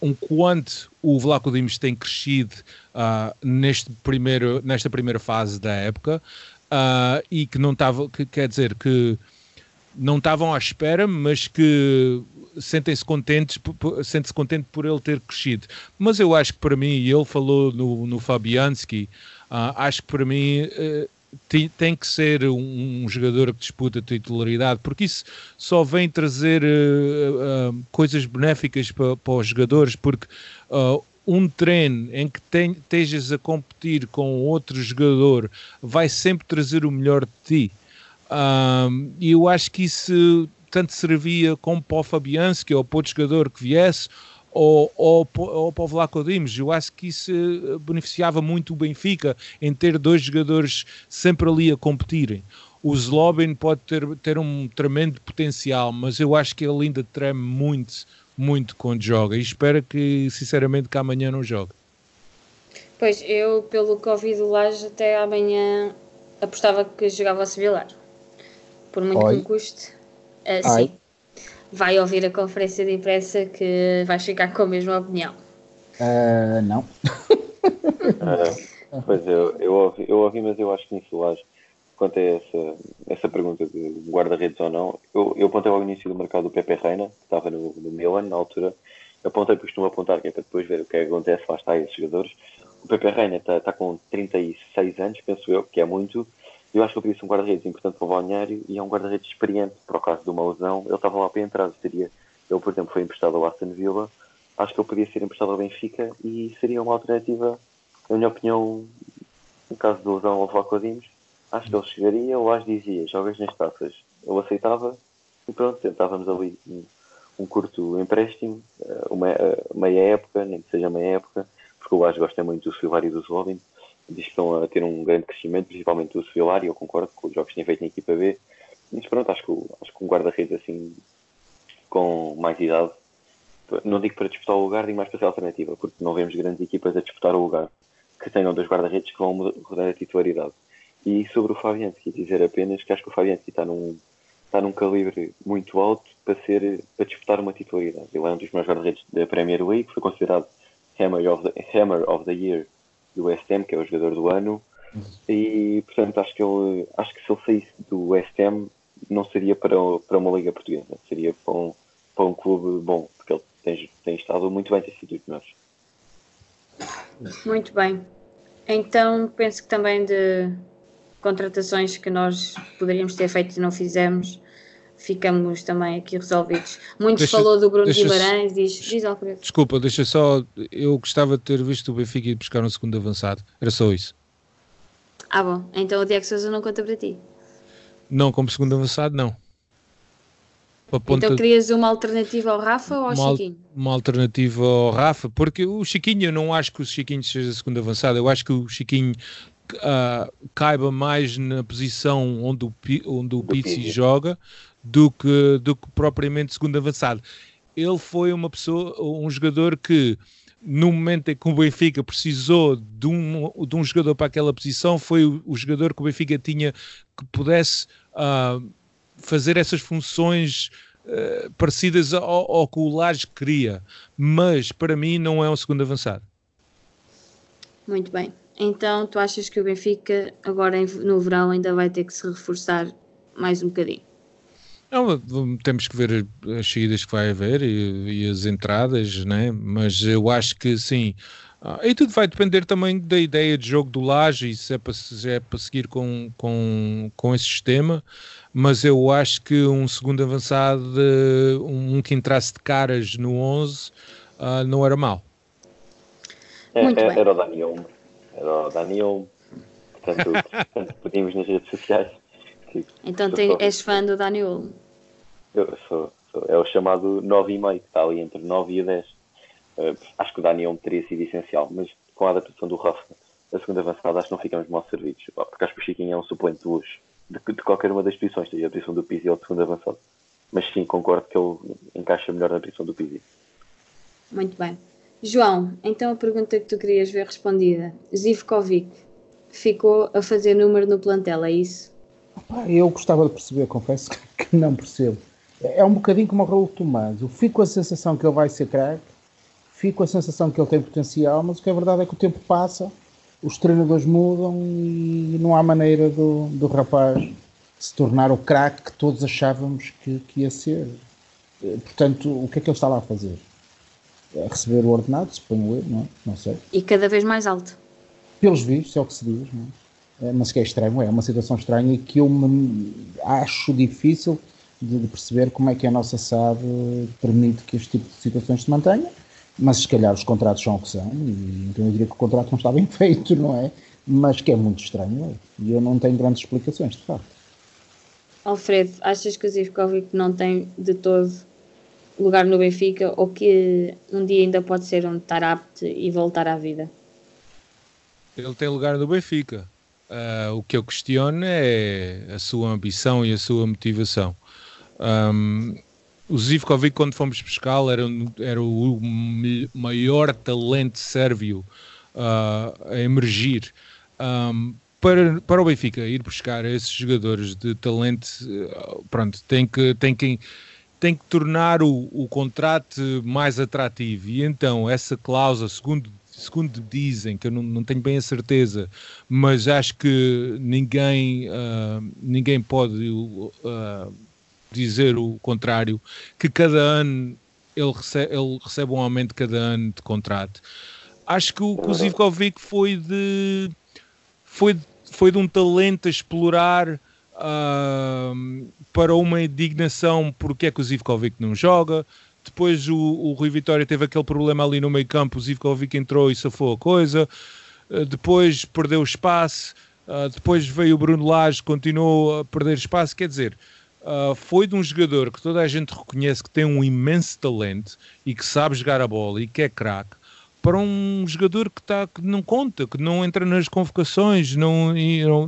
um quanto o Vlaco Dimos tem crescido uh, neste primeiro, nesta primeira fase da época uh, e que não estava, que quer dizer que não estavam à espera, mas que sentem-se contentes, sente-se contente por ele ter crescido. Mas eu acho que para mim, e ele falou no, no Fabianski, uh, acho que para mim uh, tem, que ser um, um, jogador que disputa a titularidade, porque isso só vem trazer uh, coisas benéficas para, para, os jogadores, porque um treino em que ten, estejas a competir com outro jogador vai sempre trazer o melhor de ti. E eu acho que isso tanto servia como para o Fabianski ou para outro jogador que viesse, ou, ou, ou para o Vlaco Dimos. Eu acho que isso eh, beneficiava muito o Benfica em ter dois jogadores sempre ali a competirem. O Zlobin pode ter, ter um tremendo potencial, mas eu acho que ele ainda treme muito, muito quando joga. E espero que, sinceramente, que amanhã não jogue. Pois, eu, pelo que ouvi do Laje, até amanhã apostava que jogava a Sevilar. Por muito Oi. que me custe. Uh, sim. Vai ouvir a conferência de imprensa que vais ficar com a mesma opinião. Uh, não. uh, pois eu, eu, ouvi, eu ouvi, mas eu acho que nisso Laje, quanto a essa, essa pergunta de guarda-redes ou não, eu, eu apontei ao início do mercado do Pepe Reina, que estava no, no Milan na altura. Eu apontei, costumo apontar, que é para depois ver o que, é que acontece, lá está, esses jogadores. O Pepe Reina está, está com 36 anos, penso eu, que é muito eu acho que ele podia ser um guarda-redes importante para o balneário e é um guarda-redes experiente para o caso de uma lesão. Ele estava lá para entrar, seria, ele, por exemplo, foi emprestado ao Aston Villa. Acho que ele podia ser emprestado ao Benfica e seria uma alternativa, na minha opinião, no caso de lesão ao Vlacodimos. Acho que ele chegaria, o Ás dizia, jogas nas taças. Ele aceitava e pronto, tentávamos ali um, curto empréstimo, eh, uma, eh, meia época, nem que seja meia época, porque o Ás gosta muito do Silvar e do Slovin diz que estão a ter um grande crescimento, principalmente o Solar, e eu concordo com os jogos que têm feito na equipa B. Mas pronto, acho que, acho que um guarda-redes assim, com mais idade, não digo para disputar o lugar, digo mais para ser alternativa, porque não vemos grandes equipas a disputar o lugar, que tenham dois guarda-redes que vão rodar a titularidade. E sobre o Fabianski, dizer apenas que acho que o Fabianski está num, está num calibre muito alto para, ser, para disputar uma titularidade. Ele é um dos melhores guarda-redes da Premier League, foi considerado Hammer of the, Hammer of the Year do West Ham, que é o jogador do ano, e portanto acho que ele acho que se ele saísse do West Ham não seria para, para uma liga portuguesa, seria para um, para um clube bom, porque ele tem, tem estado muito bem, tem sido dos melhores. Muito bem. Então penso que também de contratações que nós poderíamos ter feito e não fizemos, ficamos também aqui resolvidos. Muitos deixa, falou do Bruno Guimarães, diz, diz Alfredo. Desculpa, deixa só, eu gostava de ter visto o Benfica ir buscar um segundo avançado, era só isso. Ah bom, então o Diego Sousa não conta para ti? Não, como segundo avançado não. Então querias uma alternativa ao Rafa ou ao uma, Chiquinho? Uma alternativa ao Rafa, porque o Chiquinho, eu não acho que o Chiquinho seja segundo avançado, eu acho que o Chiquinho uh, caiba mais na posição onde o, onde o Pizzi joga do que, do que propriamente segundo avançado. Ele foi uma pessoa, um jogador que no momento em que o Benfica precisou de um, de um jogador para aquela posição, foi o, o jogador que o Benfica tinha que pudesse uh, fazer essas funções uh, parecidas ao, ao, que o Laje queria. Mas para mim não é um segundo avançado. Muito bem. Então tu achas que o Benfica agora no verão ainda vai ter que se reforçar mais um bocadinho? Não, temos que ver as saídas que vai haver e, e as entradas, né? mas eu acho que sim. Ah, e tudo vai depender também da ideia de jogo do Laje e se é para, se é para seguir com, com, com esse sistema. Mas eu acho que um segundo avançado, um, que entrasse de caras no 11, uh, não era mau. É, é, era o Daniel. Era o Daniel. Portanto, portanto pedimos nas redes sociais então tem, és fã do Dani Olmo? Eu sou, sou, É o chamado 9,5, que está ali entre 9 e 10. Uh, eh, acho que o Dani Olmo teria sido essencial, mas com a adaptação do Rafa, a segunda avançada, acho que não ficamos mal servidos. Porque acho que o Chiquinho é um suplente de luxo de, de qualquer uma das posições, seja a posição do Pizzi ou de segundo avançado. Mas sim, concordo que ele encaixa melhor na posição do Pizzi. Muito bem. João, então a pergunta que tu querias ver respondida. Zivkovic ficou a fazer número no plantel, é isso? Eu gostava de perceber, confesso que não percebo. É um bocadinho como o Raul Tomás. Eu fico com a sensação que ele vai ser craque, fico com a sensação que ele tem potencial, mas o que é verdade é que o tempo passa, os treinadores mudam e não há maneira do, do rapaz se tornar o craque que todos achávamos que, que ia ser. Portanto, o que é que ele está lá a fazer? A receber o ordenado, suponho eu, não, é? não sei. E cada vez mais alto. Pelos vistos, é o que se diz, não é? Mas que é estranho, é uma situação estranha e que eu me acho difícil de, perceber como é que a nossa SAD permite que este tipo de situações se mantenha, mas se calhar os contratos são o que são, e então eu diria que o contrato não está bem feito, não é? Mas que é muito estranho, é? e eu não tenho grandes explicações, de facto. Alfredo, achas que o Zivkovic não tem de todo lugar no Benfica ou que um dia ainda pode ser onde estar apto e voltar à vida? Ele tem lugar no Benfica. Uh, o que eu questiono é a sua ambição e a sua motivação. Um, o Zivkovic, quando fomos pescá-lo, era, era o maior talento sérvio uh, a emergir. Um, para, para o Benfica ir buscar esses jogadores de talento, uh, pronto, tem que, tem que, tem que tornar o, o contrato mais atrativo. E então, essa cláusula, segundo segundo dizem, que eu não, não, tenho bem a certeza, mas acho que ninguém, uh, ninguém pode uh, dizer o contrário, que cada ano ele recebe, ele recebe um aumento cada ano de contrato. Acho que o, o Zivkovic foi de, foi, foi de um talento a explorar uh, para uma indignação porque é que o Zivkovic não joga. Depois o, o Rui Vitória teve aquele problema ali no meio campo, o Zivkovic entrou e safou a coisa. Uh, depois perdeu espaço. Uh, depois veio o Bruno Lage, continuou a perder espaço. Quer dizer, uh, foi de um jogador que toda a gente reconhece que tem um imenso talento e que sabe jogar a bola e que é craque, para um jogador que, tá, que não conta, que não entra nas convocações, não,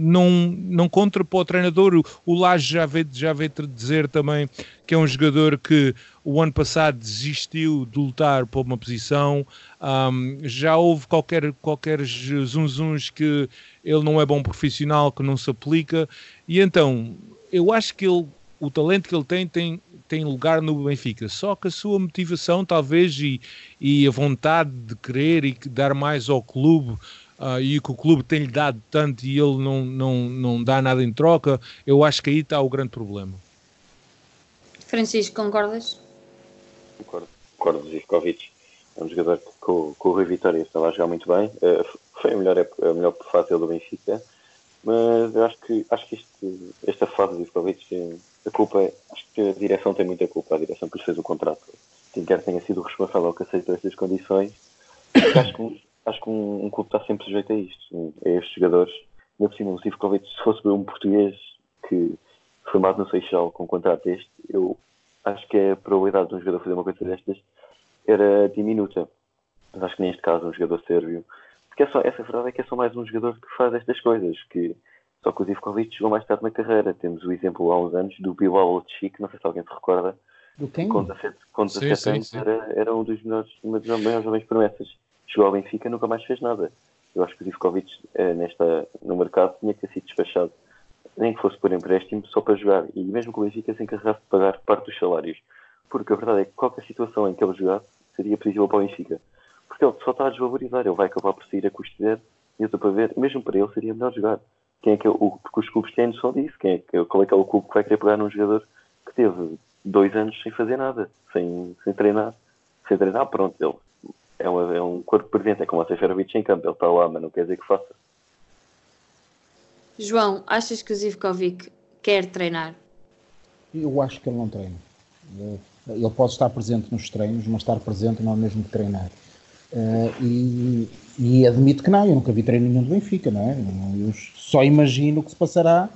não, não conta para o treinador. O, o Laje já veio, já veio dizer também que é um jogador que o ano passado desistiu de lutar por uma posição. Um, já houve qualquer, qualquer zunzuns que ele não é bom profissional, que não se aplica. E então, eu acho que ele o talento que ele tem, tem tem lugar no Benfica. Só que a sua motivação, talvez, e, e a vontade de querer e dar mais ao clube, uh, e que o clube tem-lhe dado tanto e ele não, não, não dá nada em troca, eu acho que aí está o grande problema. Francisco, concordas? Concordo, concordo, Zivkovic. É um jogador que com, com o Rui Vitória estava a jogar muito bem. Uh, foi a melhor, a melhor fase do Benfica mas eu acho que, acho que este, esta fase de Ivkovic, a culpa é, acho que a direção tem muita culpa, a direção que lhe fez o contrato. Quem quer tenha sido o responsável que aceitou estas condições, acho que, acho que um, um, clube está sempre sujeito a isto, a estes jogadores. Ainda por cima, o se fosse um português que formado no Seixal com um contrato deste, eu acho que a probabilidade de um jogador fazer uma coisa destas era diminuta. Mas acho que neste caso um jogador sérvio porque é só, essa verdade é que é só mais um jogador que faz estas coisas, que só que o Zivkovic chegou mais tarde na carreira. Temos o exemplo há uns anos do Bilal Chic, não sei se alguém se recorda. Do quem? Com 17, com 17 sim, anos sim, sim. Era, era, um dos melhores, uma das maiores jovens promessas. Chegou ao Benfica e nunca mais fez nada. Eu acho que o Zivkovic eh, nesta, no mercado tinha que ter sido despachado, nem que fosse por empréstimo, só para jogar. E mesmo que o Benfica se encarregasse de pagar parte dos salários. Porque a verdade é que qualquer situação em que ele jogasse seria positiva para o Benfica porque ele só está a desvalorizar, ele vai acabar por sair a custo zero, e eu estou para ver, mesmo para ele seria melhor jogar. Quem é que é o, porque os clubes têm noção disso, quem é que, qual é que é o clube que vai querer pegar num jogador que teve dois anos sem fazer nada, sem, sem treinar, sem treinar, pronto, ele é, uma, é um corpo presente, é como a Seferovic em campo, ele está lá, mas não quer dizer que faça. João, achas que o Zivkovic quer treinar? Eu acho que ele não treina. Ele pode estar presente nos treinos, mas estar presente não é mesmo que treinar. Uh, e, e, admito que não, eu nunca vi treino nenhum do Benfica, não é? Eu só imagino o que se passará,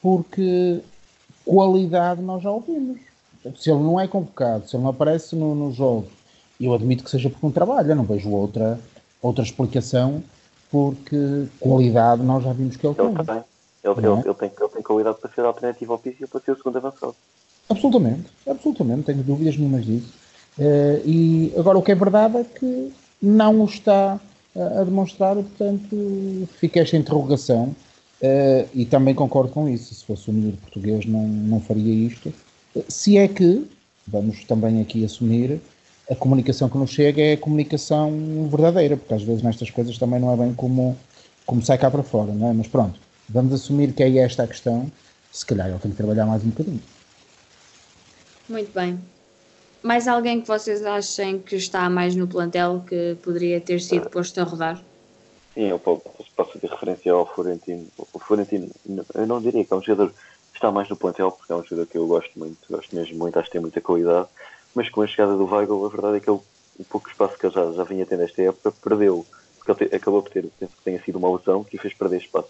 porque qualidade nós já ouvimos. Se ele não é convocado, se ele não aparece no, no jogo, eu admito que seja porque não trabalha, não vejo outra, outra explicação, porque qualidade nós já vimos que ele, ele tem. Ele, ele, é? ele, tem. Ele tem qualidade para ser alternativa ao Pizzi e para ser o segundo avançado. Absolutamente, absolutamente, tenho dúvidas nenhumas disso. Uh, e agora o que é verdade é que não o está a, demonstrar, portanto fica esta interrogação uh, e também concordo com isso, se fosse um miúdo português não, não faria isto, se é que, vamos também aqui assumir, a comunicação que nos chega é a comunicação verdadeira, porque às vezes nestas coisas também não é bem como, como sai cá para fora, não é? Mas pronto, vamos assumir que é esta a questão, se calhar ele tem que trabalhar mais um bocadinho. Muito bem. Mais alguém que vocês achem que está mais no plantel que poderia ter sido posto a rodar? Sim, eu posso fazer referência ao Florentino. O Florentino, eu não diria que é um jogador que está mais no plantel, porque é um jogador que eu gosto muito, gosto mesmo muito, acho que tem muita qualidade, mas com a chegada do Weigl, a verdade é que ele, o pouco espaço que ele já, já vinha tendo esta época, perdeu, porque ele te, acabou por ter, penso que tenha sido uma lesão que o fez perder espaço.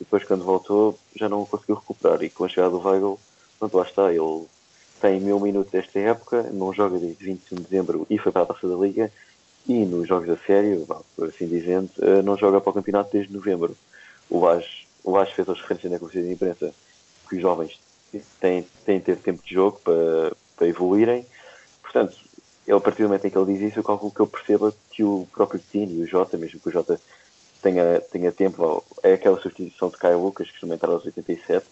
E depois, quando voltou, já não conseguiu recuperar, e com a chegada do Weigl, pronto, lá está, ele tem mil minutos esta época, não joga desde 21 de dezembro e foi para a taça da Liga, e nos jogos da série, por assim dizendo, eh, não joga para o campeonato desde novembro. O Lage, o fez as referências na conferência de imprensa que os jovens têm, têm de ter tempo de jogo para, para evoluírem. Portanto, ele, a partir do momento em que ele diz isso, eu calculo que eu perceba que o próprio Tino e o Jota, mesmo que o Jota tenha, tenha tempo, é aquela substituição de Caio Lucas, que costuma entrar aos 87.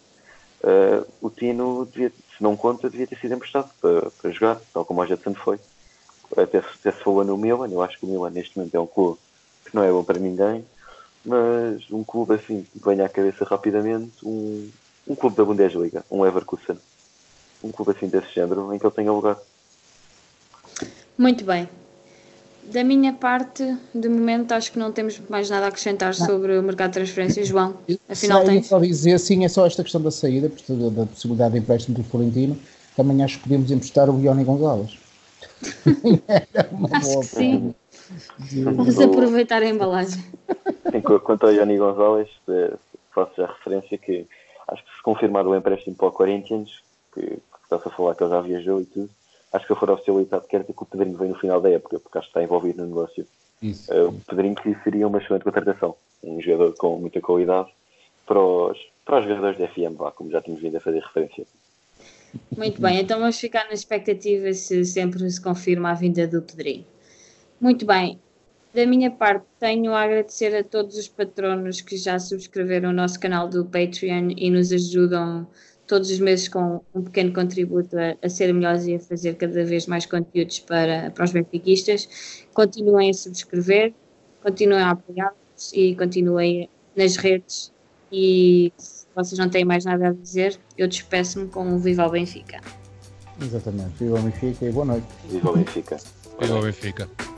Uh, o Tino, devia, se não conta, devia ter sido emprestado para, para jogar, tal como o Jetson foi até, até se falou no Milan, eu acho que o Milan neste momento é um clube que não é bom para ninguém, mas um clube assim que venha à cabeça rapidamente, um, um clube da Bundesliga, um Leverkusen, um clube assim desse género em que ele tenha lugar. Muito bem. Da minha parte, de momento, acho que não temos mais nada a acrescentar não. sobre o mercado de transferências. João, afinal tem. só dizer, sim, é só esta questão da saída, da possibilidade de empréstimo do Florentino. Também acho que podemos emprestar o Ioni Gonzalez. Acho que sim. Vamos aproveitar a embalagem. Quanto ao Yanni Gonzalez, eh, faço já referência que acho que se confirmar o empréstimo para o Corinthians, que, que está-se a falar que ele já viajou e tudo, acho que se for oficializado, quer dizer que o Pedrinho vem no final da época, porque acho que está envolvido no negócio. Isso. Uh, o Pedrinho que seria uma excelente contratação, um jogador com muita qualidade para os, para os jogadores da FM, vá, como já tínhamos vindo a fazer referência. Muito bem, então vamos ficar na expectativa se sempre se confirma a vinda do Pedrinho. Muito bem, da minha parte tenho a agradecer a todos os patronos que já subscreveram o nosso canal do Patreon e nos ajudam todos os meses com um pequeno contributo a, a ser melhores e a fazer cada vez mais conteúdos para, para os benfiquistas. Continuem a subscrever, continuem a apoiar-nos e continuem nas redes e vocês não têm mais nada a dizer, eu despeço-me com um Viva o Benfica. Exatamente, Viva o Benfica e boa noite. Viva o Benfica. Viva o Benfica.